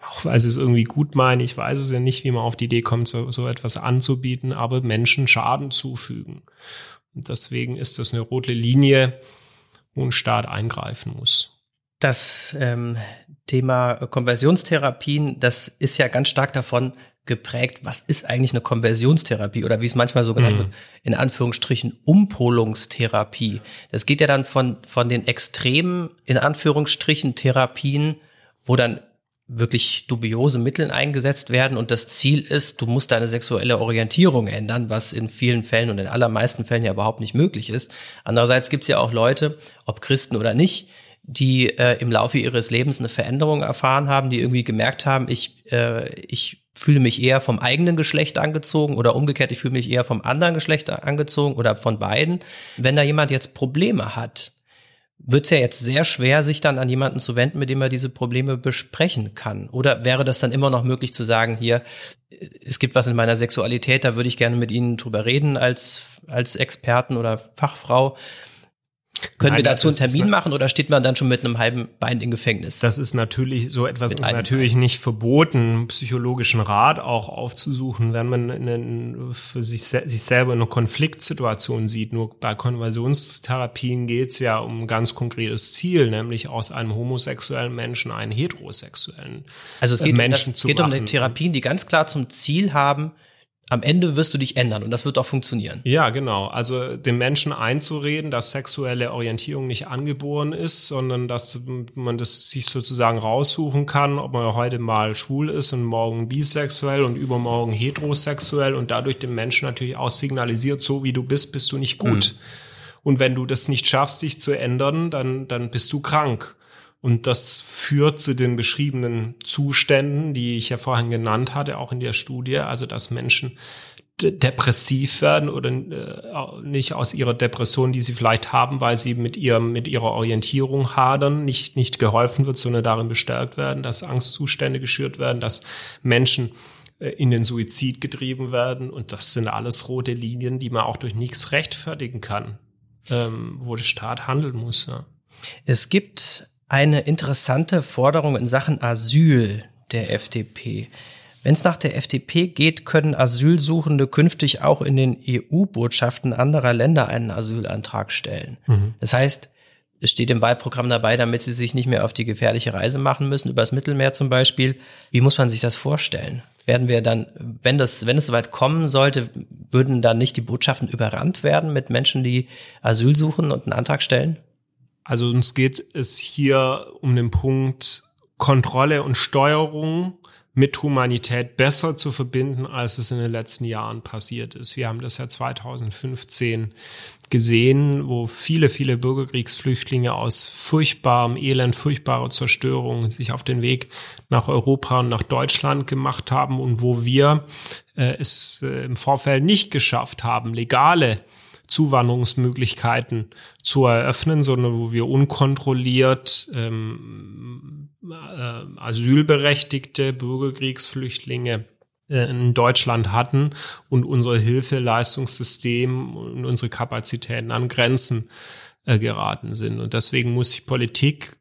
S1: auch weil sie es irgendwie gut meinen, ich weiß es ja nicht, wie man auf die Idee kommt, so, so etwas anzubieten, aber Menschen Schaden zufügen. Und deswegen ist das eine rote Linie, wo ein Staat eingreifen muss
S2: das ähm, Thema Konversionstherapien, das ist ja ganz stark davon geprägt, was ist eigentlich eine Konversionstherapie oder wie es manchmal so genannt mm. wird, in Anführungsstrichen Umpolungstherapie. Das geht ja dann von, von den extremen, in Anführungsstrichen, Therapien, wo dann wirklich dubiose Mittel eingesetzt werden und das Ziel ist, du musst deine sexuelle Orientierung ändern, was in vielen Fällen und in allermeisten Fällen ja überhaupt nicht möglich ist. Andererseits gibt es ja auch Leute, ob Christen oder nicht, die äh, im Laufe ihres Lebens eine Veränderung erfahren haben, die irgendwie gemerkt haben, ich, äh, ich fühle mich eher vom eigenen Geschlecht angezogen oder umgekehrt, ich fühle mich eher vom anderen Geschlecht angezogen oder von beiden. Wenn da jemand jetzt Probleme hat, wird es ja jetzt sehr schwer, sich dann an jemanden zu wenden, mit dem er diese Probleme besprechen kann. Oder wäre das dann immer noch möglich zu sagen, hier, es gibt was in meiner Sexualität, da würde ich gerne mit Ihnen drüber reden als, als Experten oder Fachfrau. Können Nein, wir dazu einen Termin machen oder steht man dann schon mit einem halben Bein im Gefängnis?
S1: Das ist natürlich so etwas ist natürlich Bein. nicht verboten, psychologischen Rat auch aufzusuchen, wenn man einen, für sich, sich selber in einer Konfliktsituation sieht. Nur bei Konversionstherapien geht es ja um ein ganz konkretes Ziel, nämlich aus einem homosexuellen Menschen einen heterosexuellen
S2: also es geht Menschen um das, zu geht machen. um Therapien, die ganz klar zum Ziel haben, am Ende wirst du dich ändern und das wird auch funktionieren.
S1: Ja, genau. Also dem Menschen einzureden, dass sexuelle Orientierung nicht angeboren ist, sondern dass man das sich sozusagen raussuchen kann, ob man heute mal schwul ist und morgen bisexuell und übermorgen heterosexuell und dadurch dem Menschen natürlich auch signalisiert, so wie du bist, bist du nicht gut. Mhm. Und wenn du das nicht schaffst, dich zu ändern, dann, dann bist du krank. Und das führt zu den beschriebenen Zuständen, die ich ja vorhin genannt hatte, auch in der Studie, also dass Menschen depressiv werden oder äh, nicht aus ihrer Depression, die sie vielleicht haben, weil sie mit ihrem mit ihrer Orientierung hadern, nicht nicht geholfen wird, sondern darin bestärkt werden, dass Angstzustände geschürt werden, dass Menschen äh, in den Suizid getrieben werden und das sind alles rote Linien, die man auch durch nichts rechtfertigen kann, ähm, wo der Staat handeln muss. Ja.
S2: Es gibt eine interessante Forderung in Sachen Asyl der FDP. Wenn es nach der FDP geht, können Asylsuchende künftig auch in den EU-Botschaften anderer Länder einen Asylantrag stellen. Mhm. Das heißt, es steht im Wahlprogramm dabei, damit sie sich nicht mehr auf die gefährliche Reise machen müssen, übers Mittelmeer zum Beispiel. Wie muss man sich das vorstellen? Werden wir dann, wenn das, wenn es soweit kommen sollte, würden dann nicht die Botschaften überrannt werden mit Menschen, die Asyl suchen und einen Antrag stellen?
S1: Also uns geht es hier um den Punkt Kontrolle und Steuerung mit Humanität besser zu verbinden, als es in den letzten Jahren passiert ist. Wir haben das ja 2015 gesehen, wo viele, viele Bürgerkriegsflüchtlinge aus furchtbarem Elend, furchtbarer Zerstörung sich auf den Weg nach Europa und nach Deutschland gemacht haben und wo wir äh, es äh, im Vorfeld nicht geschafft haben, legale Zuwanderungsmöglichkeiten zu eröffnen, sondern wo wir unkontrolliert ähm, äh, asylberechtigte Bürgerkriegsflüchtlinge äh, in Deutschland hatten und unser Hilfeleistungssystem und unsere Kapazitäten an Grenzen äh, geraten sind. Und deswegen muss sich Politik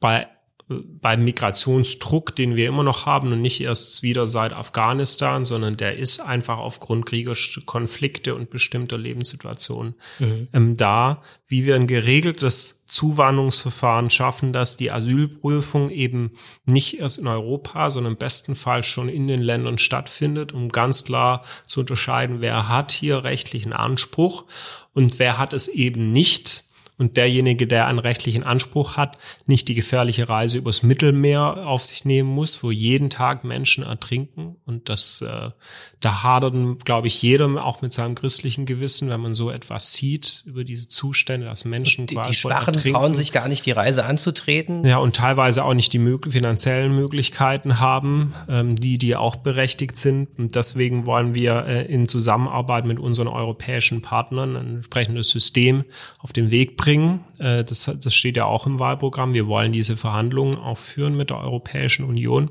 S1: bei beim Migrationsdruck, den wir immer noch haben und nicht erst wieder seit Afghanistan, sondern der ist einfach aufgrund kriegerischer Konflikte und bestimmter Lebenssituationen mhm. ähm, da, wie wir ein geregeltes Zuwanderungsverfahren schaffen, dass die Asylprüfung eben nicht erst in Europa, sondern im besten Fall schon in den Ländern stattfindet, um ganz klar zu unterscheiden, wer hat hier rechtlichen Anspruch und wer hat es eben nicht und derjenige, der einen rechtlichen Anspruch hat, nicht die gefährliche Reise übers Mittelmeer auf sich nehmen muss, wo jeden Tag Menschen ertrinken. Und das, äh, da hadert, glaube ich, jedem auch mit seinem christlichen Gewissen, wenn man so etwas sieht über diese Zustände, dass Menschen
S2: die, die Schwachen trauen sich gar nicht, die Reise anzutreten.
S1: Ja, und teilweise auch nicht die mög finanziellen Möglichkeiten haben, ähm, die, die auch berechtigt sind. Und deswegen wollen wir äh, in Zusammenarbeit mit unseren europäischen Partnern ein entsprechendes System auf den Weg bringen. Äh, das, das steht ja auch im Wahlprogramm. Wir wollen diese Verhandlungen auch führen mit der Europäischen Union,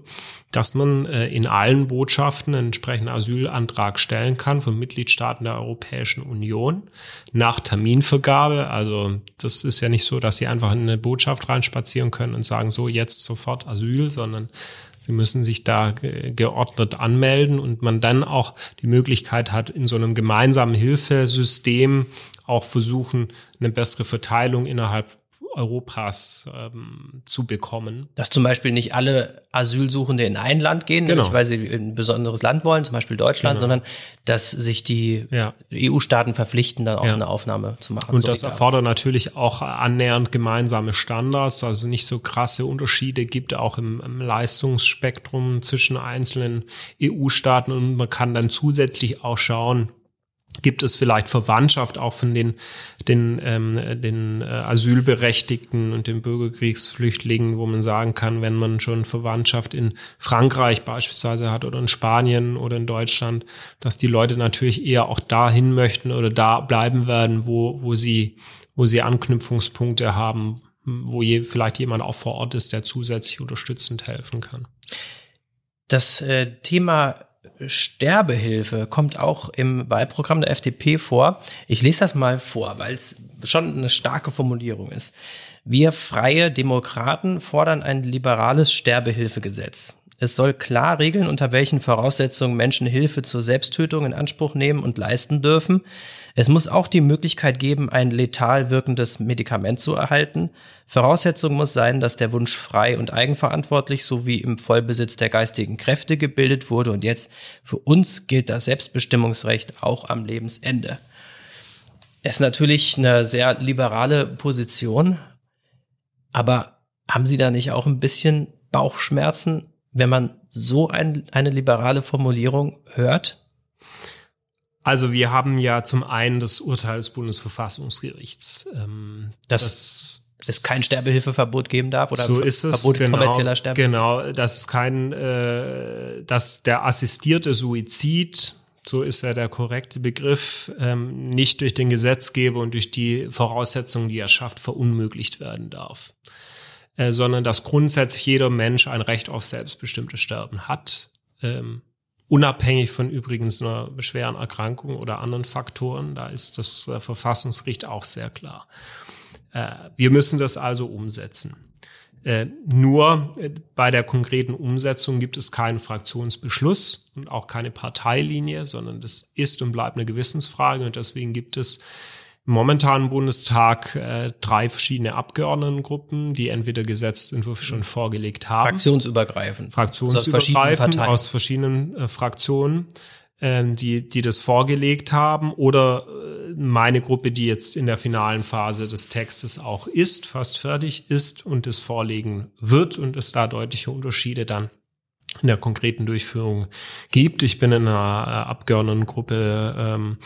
S1: dass man äh, in allen Botschaften einen entsprechenden Asylantrag stellen kann von Mitgliedstaaten der Europäischen Union nach Terminvergabe. Also das ist ja nicht so, dass sie einfach in eine Botschaft reinspazieren können und sagen, so jetzt sofort Asyl, sondern Sie müssen sich da geordnet anmelden und man dann auch die Möglichkeit hat, in so einem gemeinsamen Hilfesystem auch versuchen, eine bessere Verteilung innerhalb Europas ähm, zu bekommen.
S2: Dass zum Beispiel nicht alle Asylsuchende in ein Land gehen, genau. nicht weil sie in ein besonderes Land wollen, zum Beispiel Deutschland, genau. sondern dass sich die ja. EU-Staaten verpflichten, dann auch ja. eine Aufnahme zu machen.
S1: Und so das erfordert natürlich auch annähernd gemeinsame Standards, also nicht so krasse Unterschiede gibt auch im, im Leistungsspektrum zwischen einzelnen EU-Staaten und man kann dann zusätzlich auch schauen, Gibt es vielleicht Verwandtschaft auch von den, den, ähm, den äh, Asylberechtigten und den Bürgerkriegsflüchtlingen, wo man sagen kann, wenn man schon Verwandtschaft in Frankreich beispielsweise hat oder in Spanien oder in Deutschland, dass die Leute natürlich eher auch dahin möchten oder da bleiben werden, wo, wo sie, wo sie Anknüpfungspunkte haben, wo je, vielleicht jemand auch vor Ort ist, der zusätzlich unterstützend helfen kann.
S2: Das äh, Thema Sterbehilfe kommt auch im Wahlprogramm der FDP vor. Ich lese das mal vor, weil es schon eine starke Formulierung ist. Wir freie Demokraten fordern ein liberales Sterbehilfegesetz. Es soll klar regeln, unter welchen Voraussetzungen Menschen Hilfe zur Selbsttötung in Anspruch nehmen und leisten dürfen. Es muss auch die Möglichkeit geben, ein letal wirkendes Medikament zu erhalten. Voraussetzung muss sein, dass der Wunsch frei und eigenverantwortlich sowie im Vollbesitz der geistigen Kräfte gebildet wurde. Und jetzt für uns gilt das Selbstbestimmungsrecht auch am Lebensende. Es ist natürlich eine sehr liberale Position, aber haben Sie da nicht auch ein bisschen Bauchschmerzen, wenn man so ein, eine liberale Formulierung hört?
S1: Also wir haben ja zum einen das Urteil des Bundesverfassungsgerichts,
S2: ähm, dass das es kein Sterbehilfeverbot geben darf oder
S1: so ist es,
S2: Verbot
S1: genau,
S2: kommerzieller Sterbe.
S1: Genau, dass es kein, äh, dass der assistierte Suizid, so ist ja der korrekte Begriff, ähm, nicht durch den Gesetzgeber und durch die Voraussetzungen, die er schafft, verunmöglicht werden darf. Äh, sondern dass grundsätzlich jeder Mensch ein Recht auf selbstbestimmtes Sterben hat, ähm, unabhängig von übrigens einer schweren Erkrankung oder anderen Faktoren. Da ist das äh, Verfassungsgericht auch sehr klar. Äh, wir müssen das also umsetzen. Äh, nur äh, bei der konkreten Umsetzung gibt es keinen Fraktionsbeschluss und auch keine Parteilinie, sondern das ist und bleibt eine Gewissensfrage und deswegen gibt es momentan Bundestag äh, drei verschiedene Abgeordnetengruppen, die entweder Gesetzentwürfe schon vorgelegt haben.
S2: Fraktionsübergreifend.
S1: Fraktionsübergreifend also aus verschiedenen, aus verschiedenen äh, Fraktionen, äh, die, die das vorgelegt haben. Oder äh, meine Gruppe, die jetzt in der finalen Phase des Textes auch ist, fast fertig ist und es vorlegen wird und es da deutliche Unterschiede dann in der konkreten Durchführung gibt. Ich bin in einer äh, Abgeordnetengruppe ähm,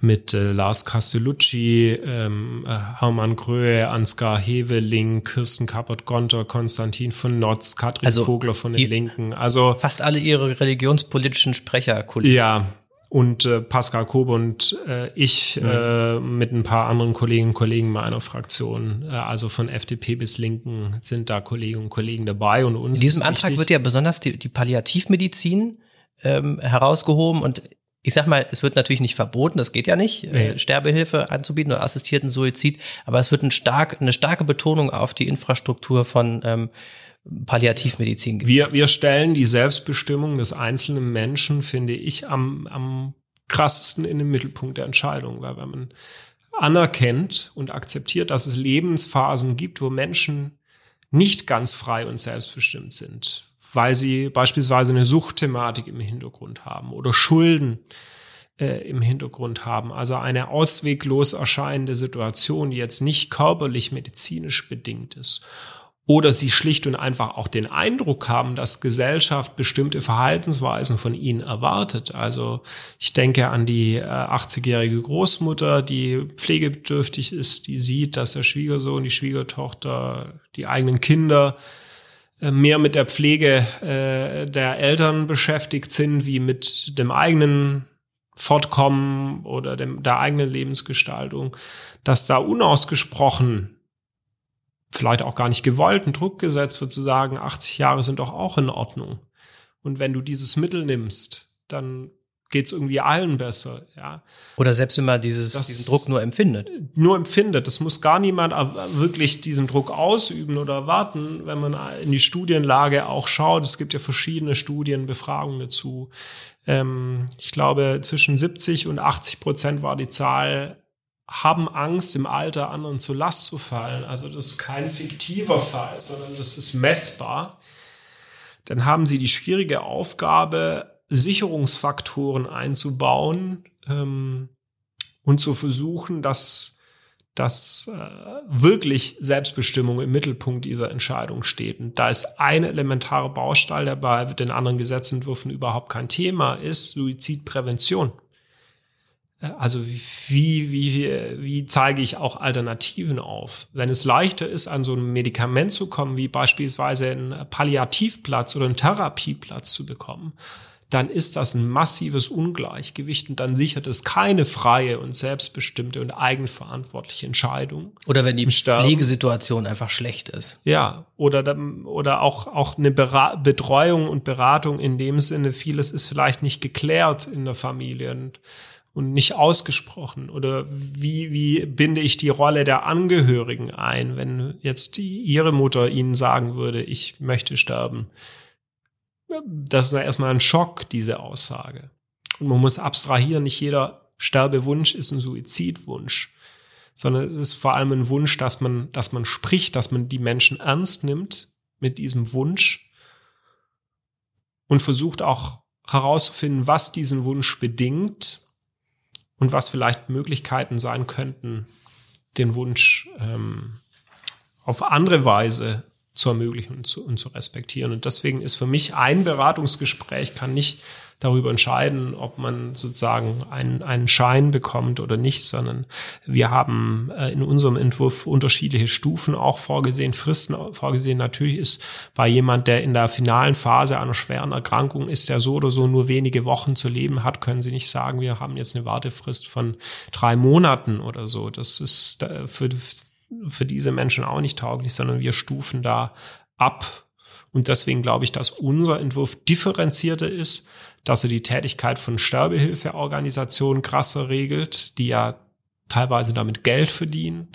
S1: mit äh, Lars Castellucci, ähm, äh, Hermann Gröhe, Ansgar Heveling, Kirsten Kappert-Gonter, Konstantin von Notz, Katrin also, Vogler von den Linken. Also
S2: fast alle ihre religionspolitischen Sprecher.
S1: Ja, und äh, Pascal Kobe und äh, ich mhm. äh, mit ein paar anderen Kolleginnen und Kollegen meiner Fraktion, äh, also von FDP bis Linken, sind da Kolleginnen und Kollegen dabei und uns.
S2: In diesem Antrag wird ja besonders die, die Palliativmedizin ähm, herausgehoben und ich sag mal, es wird natürlich nicht verboten, das geht ja nicht, äh, nee. äh, Sterbehilfe anzubieten oder assistierten Suizid, aber es wird ein stark, eine starke Betonung auf die Infrastruktur von ähm, Palliativmedizin
S1: gibt. Wir, wir stellen die Selbstbestimmung des einzelnen Menschen, finde ich, am, am krassesten in den Mittelpunkt der Entscheidung, weil wenn man anerkennt und akzeptiert, dass es Lebensphasen gibt, wo Menschen nicht ganz frei und selbstbestimmt sind, weil sie beispielsweise eine Suchtthematik im Hintergrund haben oder Schulden äh, im Hintergrund haben. Also eine ausweglos erscheinende Situation, die jetzt nicht körperlich medizinisch bedingt ist oder sie schlicht und einfach auch den Eindruck haben, dass Gesellschaft bestimmte Verhaltensweisen von ihnen erwartet. Also ich denke an die äh, 80-jährige Großmutter, die pflegebedürftig ist, die sieht, dass der Schwiegersohn, die Schwiegertochter, die eigenen Kinder äh, mehr mit der Pflege äh, der Eltern beschäftigt sind, wie mit dem eigenen Fortkommen oder dem, der eigenen Lebensgestaltung, dass da unausgesprochen vielleicht auch gar nicht gewollten Druck gesetzt wird, zu sagen, 80 Jahre sind doch auch in Ordnung. Und wenn du dieses Mittel nimmst, dann geht es irgendwie allen besser. Ja.
S2: Oder selbst wenn man dieses, das diesen Druck nur empfindet.
S1: Nur empfindet. Das muss gar niemand wirklich diesen Druck ausüben oder erwarten, wenn man in die Studienlage auch schaut. Es gibt ja verschiedene Studien, Befragungen dazu. Ähm, ich glaube, zwischen 70 und 80 Prozent war die Zahl haben Angst, im Alter anderen zur Last zu fallen. Also das ist kein fiktiver Fall, sondern das ist messbar. Dann haben sie die schwierige Aufgabe, Sicherungsfaktoren einzubauen ähm, und zu versuchen, dass, dass äh, wirklich Selbstbestimmung im Mittelpunkt dieser Entscheidung steht. Und da ist ein elementarer Baustein, der bei den anderen Gesetzentwürfen überhaupt kein Thema ist, Suizidprävention. Also wie, wie, wie zeige ich auch Alternativen auf? Wenn es leichter ist, an so ein Medikament zu kommen, wie beispielsweise einen Palliativplatz oder einen Therapieplatz zu bekommen, dann ist das ein massives Ungleichgewicht und dann sichert es keine freie und selbstbestimmte und eigenverantwortliche Entscheidung.
S2: Oder wenn die Pflegesituation einfach schlecht ist.
S1: Ja, oder, oder auch, auch eine Betreuung und Beratung in dem Sinne, vieles ist vielleicht nicht geklärt in der Familie und, und nicht ausgesprochen. Oder wie, wie binde ich die Rolle der Angehörigen ein, wenn jetzt die, ihre Mutter ihnen sagen würde, ich möchte sterben? das ist ja erstmal ein Schock, diese Aussage. Und man muss abstrahieren, nicht jeder Sterbewunsch ist ein Suizidwunsch, sondern es ist vor allem ein Wunsch, dass man, dass man spricht, dass man die Menschen ernst nimmt mit diesem Wunsch und versucht auch herauszufinden, was diesen Wunsch bedingt und was vielleicht Möglichkeiten sein könnten, den Wunsch ähm, auf andere Weise zu ermöglichen und zu, und zu respektieren. Und deswegen ist für mich ein Beratungsgespräch kann nicht darüber entscheiden, ob man sozusagen einen, einen Schein bekommt oder nicht, sondern wir haben äh, in unserem Entwurf unterschiedliche Stufen auch vorgesehen, Fristen vorgesehen. Natürlich ist bei jemand, der in der finalen Phase einer schweren Erkrankung ist, der so oder so nur wenige Wochen zu leben hat, können Sie nicht sagen, wir haben jetzt eine Wartefrist von drei Monaten oder so. Das ist äh, für für diese Menschen auch nicht tauglich, sondern wir stufen da ab. Und deswegen glaube ich, dass unser Entwurf differenzierter ist, dass er die Tätigkeit von Sterbehilfeorganisationen krasser regelt, die ja teilweise damit Geld verdienen.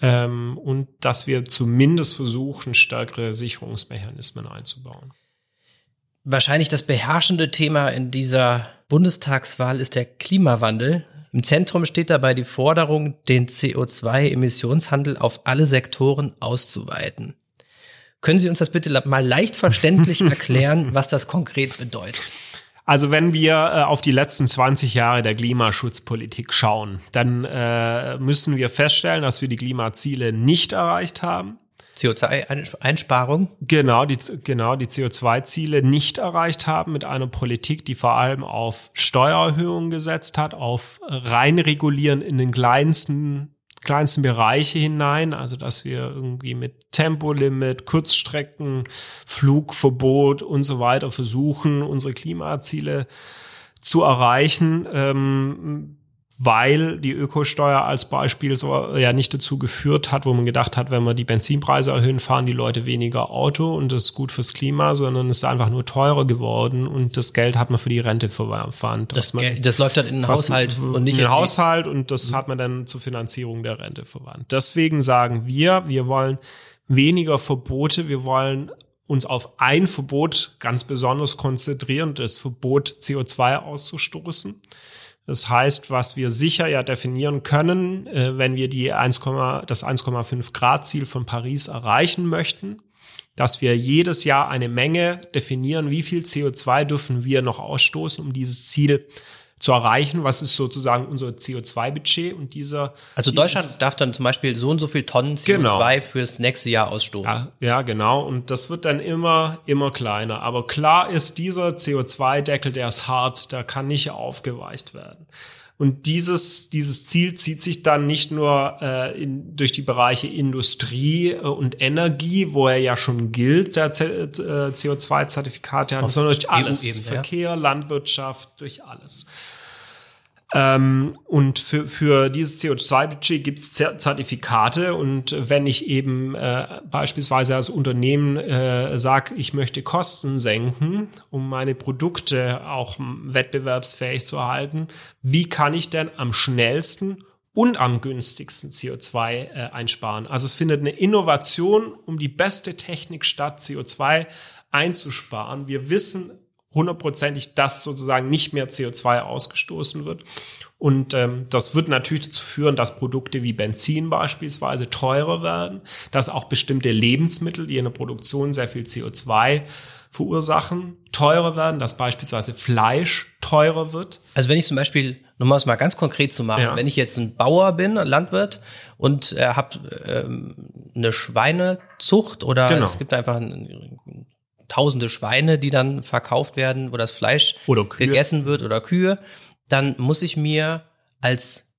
S1: Ähm, und dass wir zumindest versuchen, stärkere Sicherungsmechanismen einzubauen.
S2: Wahrscheinlich das beherrschende Thema in dieser Bundestagswahl ist der Klimawandel. Im Zentrum steht dabei die Forderung, den CO2-Emissionshandel auf alle Sektoren auszuweiten. Können Sie uns das bitte mal leicht verständlich erklären, was das konkret bedeutet?
S1: Also wenn wir äh, auf die letzten 20 Jahre der Klimaschutzpolitik schauen, dann äh, müssen wir feststellen, dass wir die Klimaziele nicht erreicht haben.
S2: CO2-Einsparung.
S1: Genau, die, genau, die CO2-Ziele nicht erreicht haben mit einer Politik, die vor allem auf Steuererhöhungen gesetzt hat, auf Reinregulieren in den kleinsten kleinsten Bereiche hinein, also dass wir irgendwie mit Tempolimit, Kurzstrecken, Flugverbot und so weiter versuchen, unsere Klimaziele zu erreichen. Ähm, weil die Ökosteuer als Beispiel so ja nicht dazu geführt hat, wo man gedacht hat, wenn wir die Benzinpreise erhöhen, fahren die Leute weniger Auto und das ist gut fürs Klima, sondern es ist einfach nur teurer geworden und das Geld hat man für die Rente verwandt.
S2: Das, man, das läuft dann in den Haushalt
S1: und nicht in den Haushalt und das mhm. hat man dann zur Finanzierung der Rente verwandt. Deswegen sagen wir, wir wollen weniger Verbote, wir wollen uns auf ein Verbot ganz besonders konzentrieren, das Verbot CO2 auszustoßen. Das heißt, was wir sicher ja definieren können, äh, wenn wir die 1, das 1,5 Grad Ziel von Paris erreichen möchten, dass wir jedes Jahr eine Menge definieren, wie viel CO2 dürfen wir noch ausstoßen, um dieses Ziel zu erreichen. Was ist sozusagen unser CO2-Budget und dieser.
S2: Also Deutschland darf dann zum Beispiel so und so viel Tonnen CO2 genau. fürs nächste Jahr ausstoßen.
S1: Ja, ja, genau. Und das wird dann immer, immer kleiner. Aber klar ist, dieser CO2-Deckel, der ist hart, der kann nicht aufgeweicht werden. Und dieses, dieses Ziel zieht sich dann nicht nur äh, in, durch die Bereiche Industrie äh, und Energie, wo er ja schon gilt, der äh, CO2-Zertifikate, sondern durch alles. Verkehr, ja. Landwirtschaft, durch alles. Ähm, und für, für dieses CO2-Budget gibt es Zertifikate und wenn ich eben äh, beispielsweise als Unternehmen äh, sage, ich möchte Kosten senken, um meine Produkte auch wettbewerbsfähig zu erhalten, wie kann ich denn am schnellsten und am günstigsten CO2 äh, einsparen? Also es findet eine Innovation um die beste Technik statt, CO2 einzusparen. Wir wissen hundertprozentig, dass sozusagen nicht mehr CO2 ausgestoßen wird. Und ähm, das wird natürlich dazu führen, dass Produkte wie Benzin beispielsweise teurer werden, dass auch bestimmte Lebensmittel, die in der Produktion sehr viel CO2 verursachen, teurer werden, dass beispielsweise Fleisch teurer wird.
S2: Also wenn ich zum Beispiel, um es mal ganz konkret zu machen, ja. wenn ich jetzt ein Bauer bin, ein Landwirt und äh, habe ähm, eine Schweinezucht oder genau. es gibt einfach ein, tausende Schweine, die dann verkauft werden, wo das Fleisch gegessen wird oder Kühe, dann muss ich mir als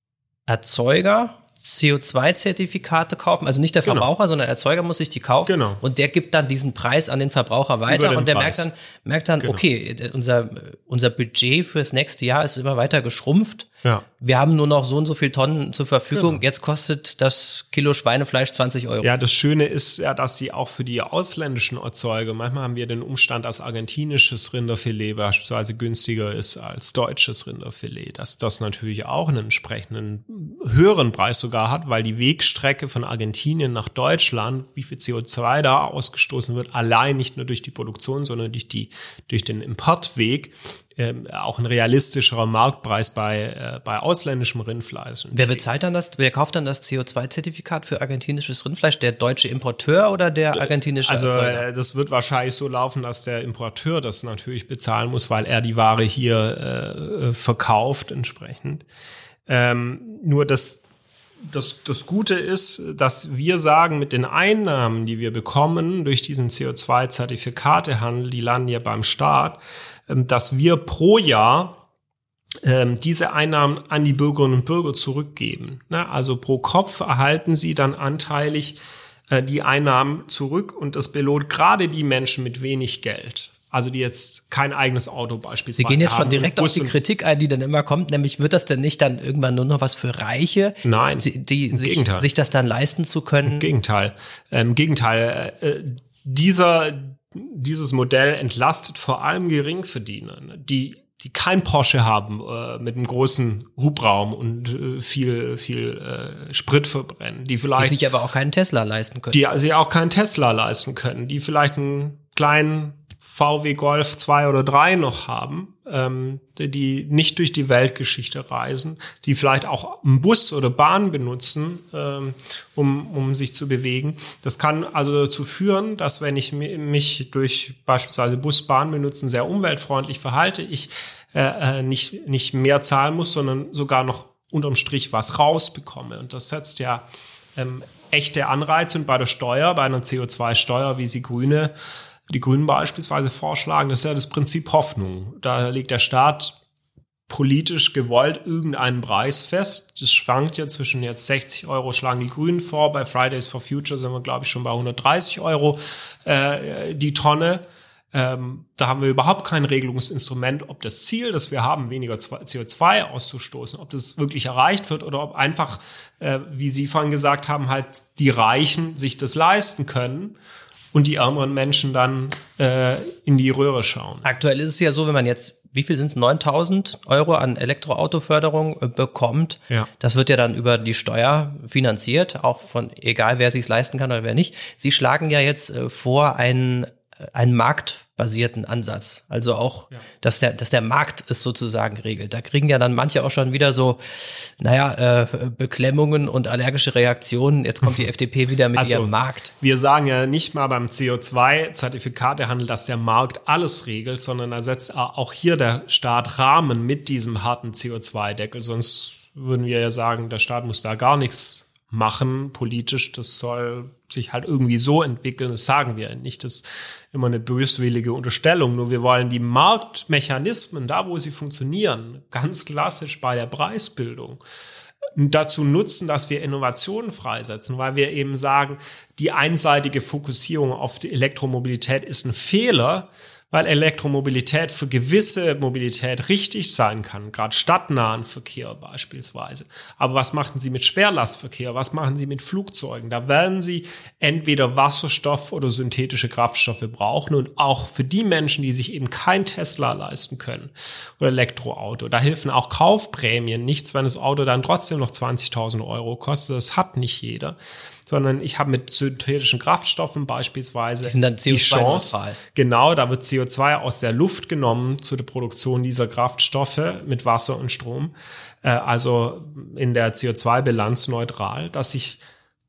S2: Erzeuger CO2-Zertifikate kaufen. Also nicht der genau. Verbraucher, sondern der Erzeuger muss sich die kaufen. Genau. Und der gibt dann diesen Preis an den Verbraucher weiter den und der Preis. merkt dann, merkt dann, genau. okay, unser, unser Budget fürs nächste Jahr ist immer weiter geschrumpft. Ja. Wir haben nur noch so und so viel Tonnen zur Verfügung. Genau. Jetzt kostet das Kilo Schweinefleisch 20 Euro.
S1: Ja, das Schöne ist ja, dass sie auch für die ausländischen Erzeuger, manchmal haben wir den Umstand, dass argentinisches Rinderfilet beispielsweise günstiger ist als deutsches Rinderfilet, dass das natürlich auch einen entsprechenden höheren Preis sogar hat, weil die Wegstrecke von Argentinien nach Deutschland, wie viel CO2 da ausgestoßen wird, allein nicht nur durch die Produktion, sondern durch die durch den Importweg ähm, auch ein realistischerer Marktpreis bei, äh, bei ausländischem Rindfleisch.
S2: Wer bezahlt dann das? Wer kauft dann das CO2-Zertifikat für argentinisches Rindfleisch? Der deutsche Importeur oder der argentinische
S1: Also Erzeuger? Äh, das wird wahrscheinlich so laufen, dass der Importeur das natürlich bezahlen muss, weil er die Ware hier äh, verkauft entsprechend. Ähm, nur das das, das Gute ist, dass wir sagen, mit den Einnahmen, die wir bekommen durch diesen CO2-Zertifikatehandel, die landen ja beim Staat, dass wir pro Jahr ähm, diese Einnahmen an die Bürgerinnen und Bürger zurückgeben. Ne? Also pro Kopf erhalten sie dann anteilig äh, die Einnahmen zurück und das belohnt gerade die Menschen mit wenig Geld. Also die jetzt kein eigenes Auto beispielsweise
S2: Sie gehen jetzt schon direkt auf die Kritik ein, die dann immer kommt, nämlich wird das denn nicht dann irgendwann nur noch was für Reiche?
S1: Nein,
S2: die, die sich, sich, das dann leisten zu können?
S1: Im Gegenteil. Im Gegenteil. Ähm, äh, dieser, dieses Modell entlastet vor allem Geringverdiener, ne, die die kein Porsche haben äh, mit einem großen Hubraum und äh, viel viel äh, Sprit verbrennen, die vielleicht
S2: die sich aber auch keinen Tesla leisten können,
S1: die sich auch keinen Tesla leisten können, die vielleicht einen kleinen VW Golf 2 oder 3 noch haben, ähm, die nicht durch die Weltgeschichte reisen, die vielleicht auch einen Bus oder Bahn benutzen, ähm, um, um sich zu bewegen. Das kann also dazu führen, dass wenn ich mich durch beispielsweise Bus, Bahn benutzen sehr umweltfreundlich verhalte, ich äh, äh, nicht, nicht mehr zahlen muss, sondern sogar noch unterm Strich was rausbekomme. Und das setzt ja ähm, echte Anreize und bei der Steuer, bei einer CO2-Steuer, wie sie Grüne die Grünen beispielsweise vorschlagen, das ist ja das Prinzip Hoffnung. Da legt der Staat politisch gewollt irgendeinen Preis fest. Das schwankt ja zwischen jetzt 60 Euro schlagen die Grünen vor, bei Fridays for Future sind wir, glaube ich, schon bei 130 Euro äh, die Tonne. Ähm, da haben wir überhaupt kein Regelungsinstrument, ob das Ziel, das wir haben, weniger CO2 auszustoßen, ob das wirklich erreicht wird oder ob einfach, äh, wie Sie vorhin gesagt haben, halt die Reichen sich das leisten können und die ärmeren Menschen dann äh, in die Röhre schauen.
S2: Aktuell ist es ja so, wenn man jetzt, wie viel sind es, 9000 Euro an Elektroautoförderung äh, bekommt, ja. das wird ja dann über die Steuer finanziert, auch von, egal wer sich leisten kann oder wer nicht. Sie schlagen ja jetzt äh, vor, einen, einen Markt basierten Ansatz. Also auch, ja. dass der, dass der Markt es sozusagen regelt. Da kriegen ja dann manche auch schon wieder so, naja, äh, Beklemmungen und allergische Reaktionen. Jetzt kommt die FDP wieder mit also, ihrem Markt.
S1: Wir sagen ja nicht mal beim CO2-Zertifikatehandel, dass der Markt alles regelt, sondern da setzt auch hier der Staat Rahmen mit diesem harten CO2-Deckel. Sonst würden wir ja sagen, der Staat muss da gar nichts machen politisch. Das soll sich halt irgendwie so entwickeln. Das sagen wir nicht. Das ist immer eine böswillige Unterstellung. Nur wir wollen die Marktmechanismen, da wo sie funktionieren, ganz klassisch bei der Preisbildung, dazu nutzen, dass wir Innovationen freisetzen, weil wir eben sagen, die einseitige Fokussierung auf die Elektromobilität ist ein Fehler, weil Elektromobilität für gewisse Mobilität richtig sein kann, gerade stadtnahen Verkehr beispielsweise. Aber was machen Sie mit Schwerlastverkehr? Was machen Sie mit Flugzeugen? Da werden Sie entweder Wasserstoff oder synthetische Kraftstoffe brauchen und auch für die Menschen, die sich eben kein Tesla leisten können oder Elektroauto, da helfen auch Kaufprämien nichts, wenn das Auto dann trotzdem noch 20.000 Euro kostet. Das hat nicht jeder sondern ich habe mit synthetischen Kraftstoffen beispielsweise
S2: die, sind dann CO2 die Chance,
S1: genau, da wird CO2 aus der Luft genommen zu der Produktion dieser Kraftstoffe mit Wasser und Strom, äh, also in der CO2-Bilanz neutral, dass ich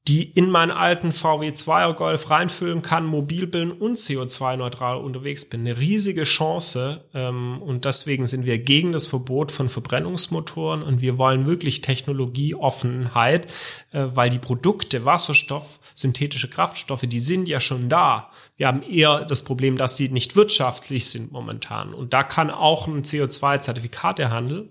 S1: die in meinen alten VW 2er Golf reinfüllen kann, mobil bin und CO2-neutral unterwegs bin. Eine riesige Chance ähm, und deswegen sind wir gegen das Verbot von Verbrennungsmotoren und wir wollen wirklich Technologieoffenheit, äh, weil die Produkte Wasserstoff, synthetische Kraftstoffe, die sind ja schon da. Wir haben eher das Problem, dass sie nicht wirtschaftlich sind momentan und da kann auch ein CO2-Zertifikatehandel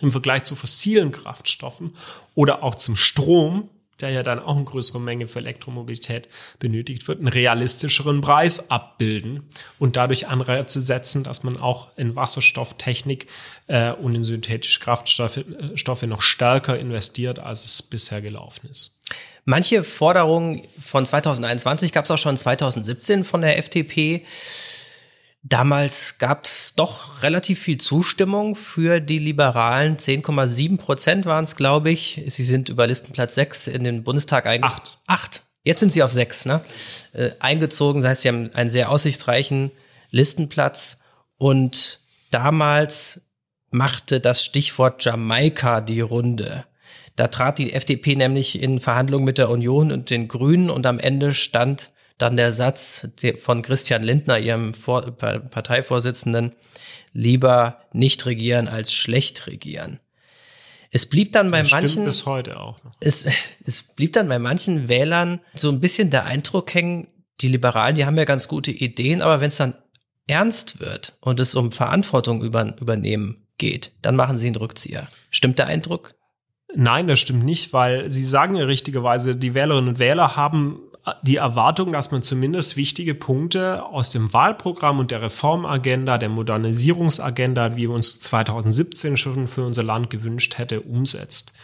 S1: im Vergleich zu fossilen Kraftstoffen oder auch zum Strom, der ja dann auch eine größere Menge für Elektromobilität benötigt wird, einen realistischeren Preis abbilden und dadurch Anreize setzen, dass man auch in Wasserstofftechnik äh, und in synthetische Kraftstoffe äh, Stoffe noch stärker investiert, als es bisher gelaufen ist.
S2: Manche Forderungen von 2021 gab es auch schon 2017 von der FDP. Damals gab es doch relativ viel Zustimmung für die Liberalen. 10,7 Prozent waren es, glaube ich. Sie sind über Listenplatz 6 in den Bundestag eingezogen. Acht. Acht. Jetzt sind sie auf 6, ne? Äh, eingezogen. Das heißt, sie haben einen sehr aussichtsreichen Listenplatz. Und damals machte das Stichwort Jamaika die Runde. Da trat die FDP nämlich in Verhandlungen mit der Union und den Grünen und am Ende stand dann der Satz von Christian Lindner, ihrem Vor Parteivorsitzenden, lieber nicht regieren als schlecht regieren. Es blieb dann bei das manchen
S1: bis heute auch.
S2: Es, es blieb dann bei manchen Wählern so ein bisschen der Eindruck hängen, die Liberalen, die haben ja ganz gute Ideen, aber wenn es dann ernst wird und es um Verantwortung über, übernehmen geht, dann machen sie einen Rückzieher. Stimmt der Eindruck?
S1: Nein, das stimmt nicht, weil Sie sagen ja richtigerweise, die Wählerinnen und Wähler haben die Erwartung, dass man zumindest wichtige Punkte aus dem Wahlprogramm und der Reformagenda, der Modernisierungsagenda, wie wir uns 2017 schon für unser Land gewünscht hätte, umsetzt.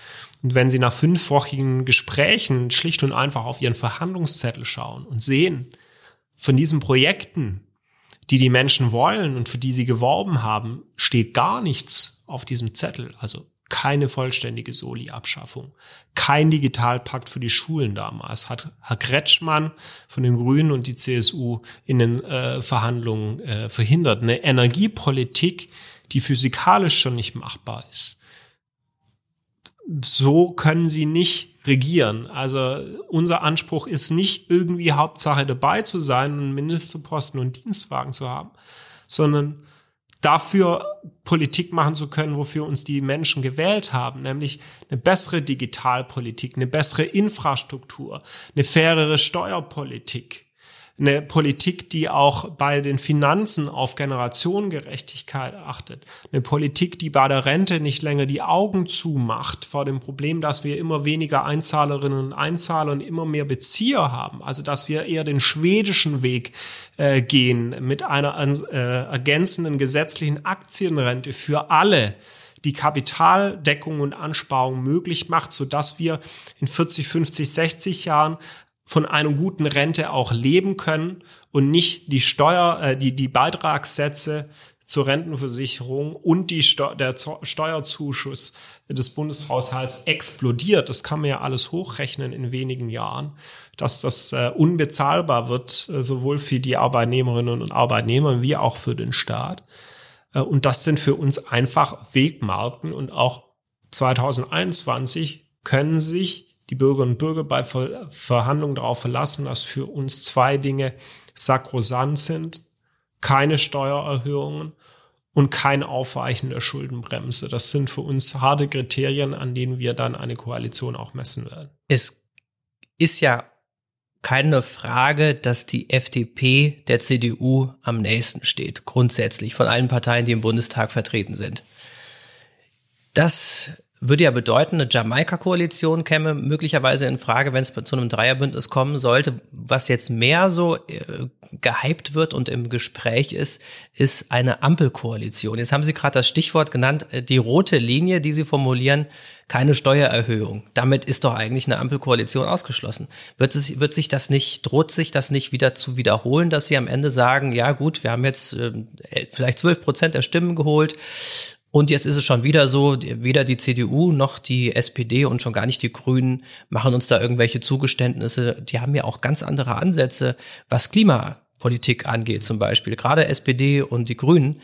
S1: Und wenn Sie nach fünfwöchigen Gesprächen schlicht und einfach auf Ihren Verhandlungszettel schauen und sehen, von diesen Projekten, die die Menschen wollen und für die sie geworben haben, steht gar nichts auf diesem Zettel. Also keine vollständige Soli-Abschaffung, kein Digitalpakt für die Schulen damals, hat Herr Kretschmann von den Grünen und die CSU in den äh, Verhandlungen äh, verhindert. Eine Energiepolitik, die physikalisch schon nicht machbar ist. So können sie nicht regieren. Also unser Anspruch ist nicht irgendwie Hauptsache dabei zu sein, einen Ministerposten und Dienstwagen zu haben, sondern dafür Politik machen zu können, wofür uns die Menschen gewählt haben, nämlich eine bessere Digitalpolitik, eine bessere Infrastruktur, eine fairere Steuerpolitik, eine Politik, die auch bei den Finanzen auf Generationengerechtigkeit achtet, eine Politik, die bei der Rente nicht länger die Augen zumacht vor dem Problem, dass wir immer weniger Einzahlerinnen und Einzahler und immer mehr Bezieher haben, also dass wir eher den schwedischen Weg äh, gehen mit einer äh, ergänzenden gesetzlichen Aktienrente für alle, die Kapitaldeckung und Ansparung möglich macht, so dass wir in 40, 50, 60 Jahren von einer guten Rente auch leben können und nicht die Steuer, äh, die, die Beitragssätze zur Rentenversicherung und die Steu der Steuerzuschuss des Bundeshaushalts explodiert. Das kann man ja alles hochrechnen in wenigen Jahren, dass das äh, unbezahlbar wird, äh, sowohl für die Arbeitnehmerinnen und Arbeitnehmer wie auch für den Staat. Äh, und das sind für uns einfach Wegmarken und auch 2021 können sich die Bürgerinnen und Bürger bei Ver Verhandlungen darauf verlassen, dass für uns zwei Dinge sakrosant sind. Keine Steuererhöhungen und kein Aufweichen der Schuldenbremse. Das sind für uns harte Kriterien, an denen wir dann eine Koalition auch messen werden.
S2: Es ist ja keine Frage, dass die FDP der CDU am nächsten steht, grundsätzlich von allen Parteien, die im Bundestag vertreten sind. Das würde ja bedeuten, eine Jamaika-Koalition käme möglicherweise in Frage, wenn es zu einem Dreierbündnis kommen sollte. Was jetzt mehr so äh, gehypt wird und im Gespräch ist, ist eine Ampelkoalition. Jetzt haben Sie gerade das Stichwort genannt, äh, die rote Linie, die Sie formulieren, keine Steuererhöhung. Damit ist doch eigentlich eine Ampelkoalition ausgeschlossen. Wird, es, wird sich das nicht, droht sich das nicht wieder zu wiederholen, dass Sie am Ende sagen, ja gut, wir haben jetzt äh, vielleicht zwölf Prozent der Stimmen geholt, und jetzt ist es schon wieder so, weder die CDU noch die SPD und schon gar nicht die Grünen machen uns da irgendwelche Zugeständnisse. Die haben ja auch ganz andere Ansätze, was Klimapolitik angeht zum Beispiel. Gerade SPD und die Grünen.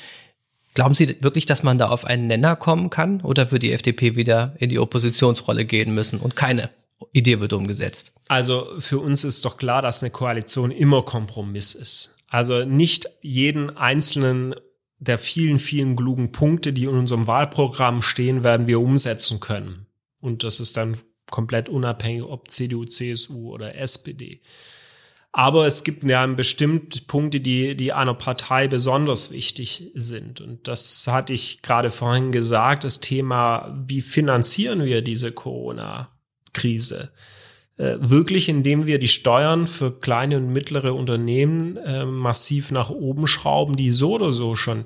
S2: Glauben Sie wirklich, dass man da auf einen Nenner kommen kann oder wird die FDP wieder in die Oppositionsrolle gehen müssen und keine Idee wird umgesetzt?
S1: Also für uns ist doch klar, dass eine Koalition immer Kompromiss ist. Also nicht jeden einzelnen der vielen, vielen klugen Punkte, die in unserem Wahlprogramm stehen, werden wir umsetzen können. Und das ist dann komplett unabhängig, ob CDU, CSU oder SPD. Aber es gibt ja bestimmte Punkte, die, die einer Partei besonders wichtig sind. Und das hatte ich gerade vorhin gesagt, das Thema, wie finanzieren wir diese Corona-Krise? Äh, wirklich, indem wir die Steuern für kleine und mittlere Unternehmen äh, massiv nach oben schrauben, die so oder so schon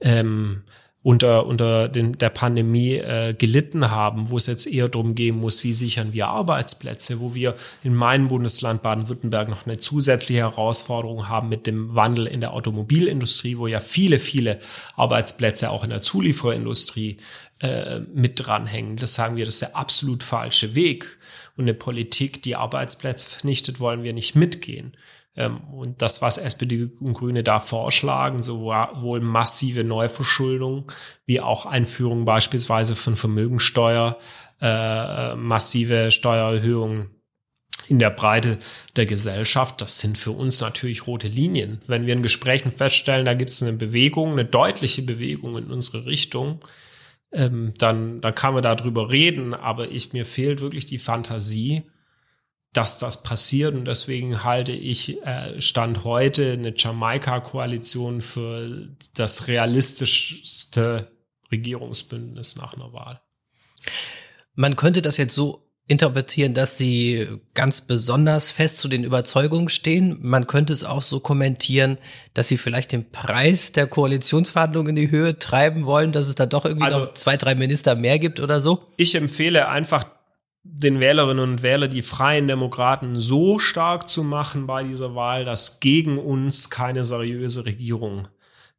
S1: ähm, unter, unter den, der Pandemie äh, gelitten haben, wo es jetzt eher darum gehen muss, wie sichern wir Arbeitsplätze, wo wir in meinem Bundesland Baden-Württemberg noch eine zusätzliche Herausforderung haben mit dem Wandel in der Automobilindustrie, wo ja viele, viele Arbeitsplätze auch in der Zulieferindustrie äh, mit dranhängen. Das sagen wir, das ist der absolut falsche Weg. Und eine Politik, die Arbeitsplätze vernichtet, wollen wir nicht mitgehen. Ähm, und das, was SPD und Grüne da vorschlagen, sowohl massive Neuverschuldung wie auch Einführung beispielsweise von Vermögensteuer, äh, massive Steuererhöhungen in der Breite der Gesellschaft, das sind für uns natürlich rote Linien. Wenn wir in Gesprächen feststellen, da gibt es eine Bewegung, eine deutliche Bewegung in unsere Richtung, ähm, dann, dann kann man darüber reden, aber ich, mir fehlt wirklich die Fantasie, dass das passiert. Und deswegen halte ich äh, Stand heute eine Jamaika-Koalition für das realistischste Regierungsbündnis nach einer Wahl.
S2: Man könnte das jetzt so interpretieren, dass sie ganz besonders fest zu den Überzeugungen stehen. Man könnte es auch so kommentieren, dass sie vielleicht den Preis der Koalitionsverhandlungen in die Höhe treiben wollen, dass es da doch irgendwie also, noch zwei, drei Minister mehr gibt oder so.
S1: Ich empfehle einfach den Wählerinnen und Wählern die Freien Demokraten so stark zu machen bei dieser Wahl, dass gegen uns keine seriöse Regierung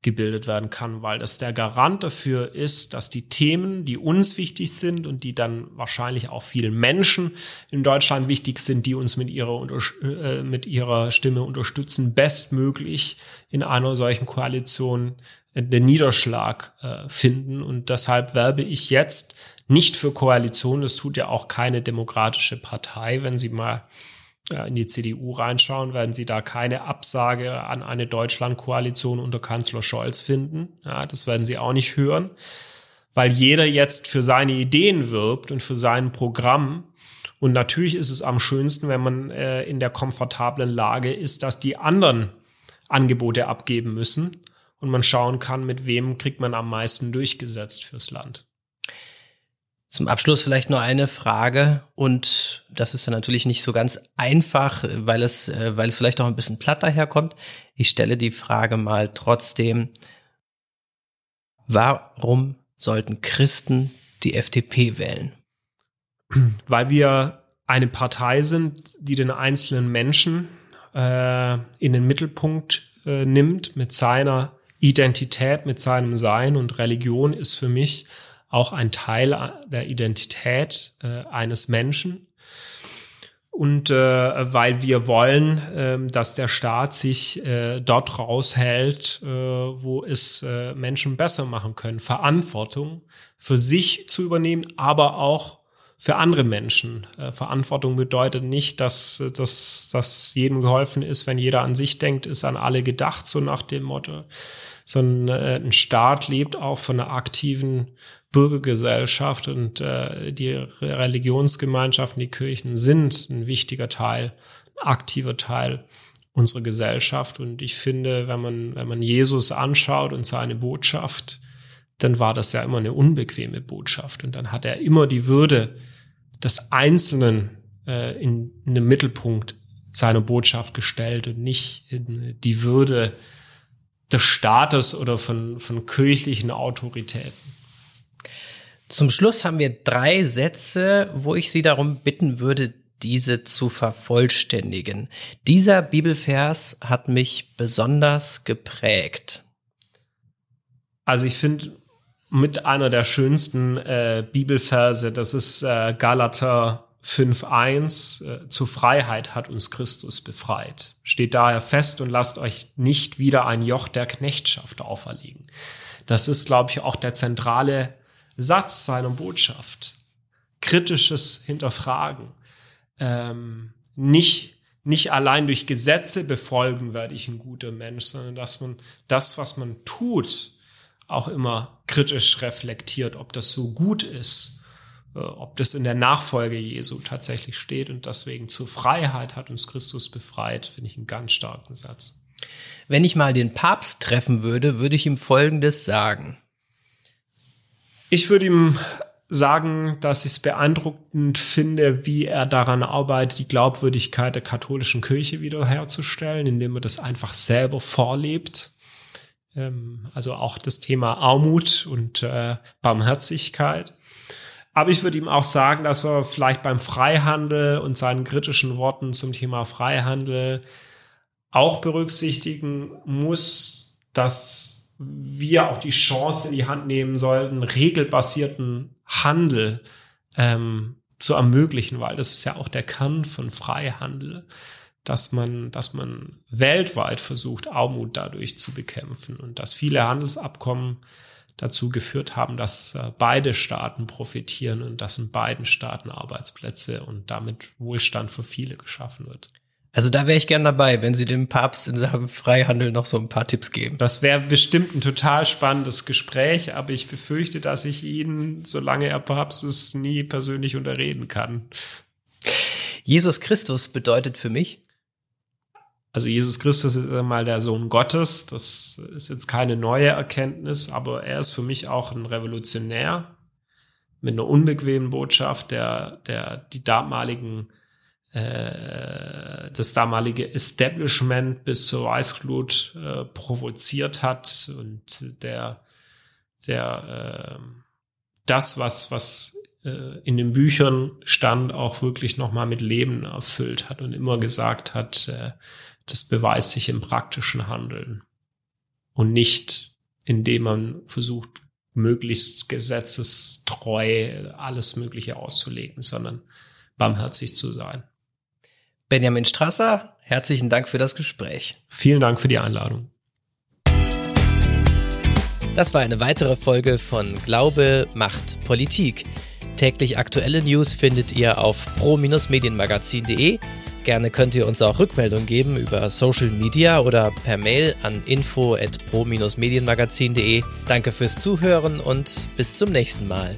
S1: gebildet werden kann, weil das der Garant dafür ist, dass die Themen, die uns wichtig sind und die dann wahrscheinlich auch vielen Menschen in Deutschland wichtig sind, die uns mit ihrer, äh, mit ihrer Stimme unterstützen, bestmöglich in einer solchen Koalition den Niederschlag äh, finden. Und deshalb werbe ich jetzt nicht für Koalition. Das tut ja auch keine demokratische Partei. Wenn Sie mal äh, in die CDU reinschauen, werden Sie da keine Absage an eine Deutschlandkoalition unter Kanzler Scholz finden. Ja, das werden Sie auch nicht hören, weil jeder jetzt für seine Ideen wirbt und für sein Programm. Und natürlich ist es am schönsten, wenn man äh, in der komfortablen Lage ist, dass die anderen Angebote abgeben müssen und man schauen kann, mit wem kriegt man am meisten durchgesetzt fürs Land.
S2: Zum Abschluss vielleicht nur eine Frage und das ist ja natürlich nicht so ganz einfach, weil es, äh, weil es vielleicht auch ein bisschen platt daherkommt. Ich stelle die Frage mal trotzdem, warum sollten Christen die FDP wählen?
S1: Weil wir eine Partei sind, die den einzelnen Menschen äh, in den Mittelpunkt äh, nimmt mit seiner Identität, mit seinem Sein und Religion ist für mich auch ein Teil der Identität äh, eines Menschen. Und äh, weil wir wollen, äh, dass der Staat sich äh, dort raushält, äh, wo es äh, Menschen besser machen können, Verantwortung für sich zu übernehmen, aber auch für andere Menschen. Äh, Verantwortung bedeutet nicht, dass, dass, dass jedem geholfen ist, wenn jeder an sich denkt, ist an alle gedacht, so nach dem Motto, sondern äh, ein Staat lebt auch von einer aktiven Bürgergesellschaft und äh, die Religionsgemeinschaften, die Kirchen sind ein wichtiger Teil, ein aktiver Teil unserer Gesellschaft. Und ich finde, wenn man, wenn man Jesus anschaut und seine Botschaft, dann war das ja immer eine unbequeme Botschaft. Und dann hat er immer die Würde des Einzelnen äh, in, in den Mittelpunkt seiner Botschaft gestellt und nicht die Würde des Staates oder von, von kirchlichen Autoritäten.
S2: Zum Schluss haben wir drei Sätze, wo ich Sie darum bitten würde, diese zu vervollständigen. Dieser Bibelvers hat mich besonders geprägt.
S1: Also ich finde mit einer der schönsten äh, Bibelverse, das ist äh, Galater 5.1, äh, zur Freiheit hat uns Christus befreit. Steht daher fest und lasst euch nicht wieder ein Joch der Knechtschaft auferlegen. Das ist, glaube ich, auch der zentrale Satz seiner Botschaft. Kritisches Hinterfragen. Ähm, nicht, nicht allein durch Gesetze befolgen werde ich ein guter Mensch, sondern dass man das, was man tut, auch immer kritisch reflektiert, ob das so gut ist äh, ob das in der Nachfolge Jesu tatsächlich steht und deswegen zur Freiheit hat uns Christus befreit, finde ich einen ganz starken Satz.
S2: Wenn ich mal den Papst treffen würde, würde ich ihm Folgendes sagen.
S1: Ich würde ihm sagen, dass ich es beeindruckend finde, wie er daran arbeitet, die Glaubwürdigkeit der katholischen Kirche wiederherzustellen, indem er das einfach selber vorlebt. Ähm, also auch das Thema Armut und äh, Barmherzigkeit. Aber ich würde ihm auch sagen, dass wir vielleicht beim Freihandel und seinen kritischen Worten zum Thema Freihandel auch berücksichtigen muss, dass wir auch die Chance in die Hand nehmen sollten, regelbasierten Handel ähm, zu ermöglichen, weil das ist ja auch der Kern von Freihandel, dass man, dass man weltweit versucht, Armut dadurch zu bekämpfen und dass viele Handelsabkommen dazu geführt haben, dass äh, beide Staaten profitieren und dass in beiden Staaten Arbeitsplätze und damit Wohlstand für viele geschaffen wird.
S2: Also da wäre ich gern dabei, wenn Sie dem Papst in Sachen Freihandel noch so ein paar Tipps geben.
S1: Das wäre bestimmt ein total spannendes Gespräch, aber ich befürchte, dass ich ihn, solange er Papst ist, nie persönlich unterreden kann.
S2: Jesus Christus bedeutet für mich,
S1: also Jesus Christus ist einmal der Sohn Gottes. Das ist jetzt keine neue Erkenntnis, aber er ist für mich auch ein Revolutionär mit einer unbequemen Botschaft, der, der die damaligen, äh, das damalige Establishment bis zur Weißglut äh, provoziert hat und der, der äh, das, was, was äh, in den Büchern stand, auch wirklich nochmal mit Leben erfüllt hat und immer gesagt hat, äh, das beweist sich im praktischen Handeln und nicht, indem man versucht, möglichst gesetzestreu alles Mögliche auszulegen, sondern barmherzig zu sein.
S2: Benjamin Strasser, herzlichen Dank für das Gespräch.
S1: Vielen Dank für die Einladung.
S2: Das war eine weitere Folge von Glaube macht Politik. Täglich aktuelle News findet ihr auf pro-medienmagazin.de Gerne könnt ihr uns auch Rückmeldung geben über Social Media oder per Mail an info at pro-medienmagazin.de. Danke fürs Zuhören und bis zum nächsten Mal.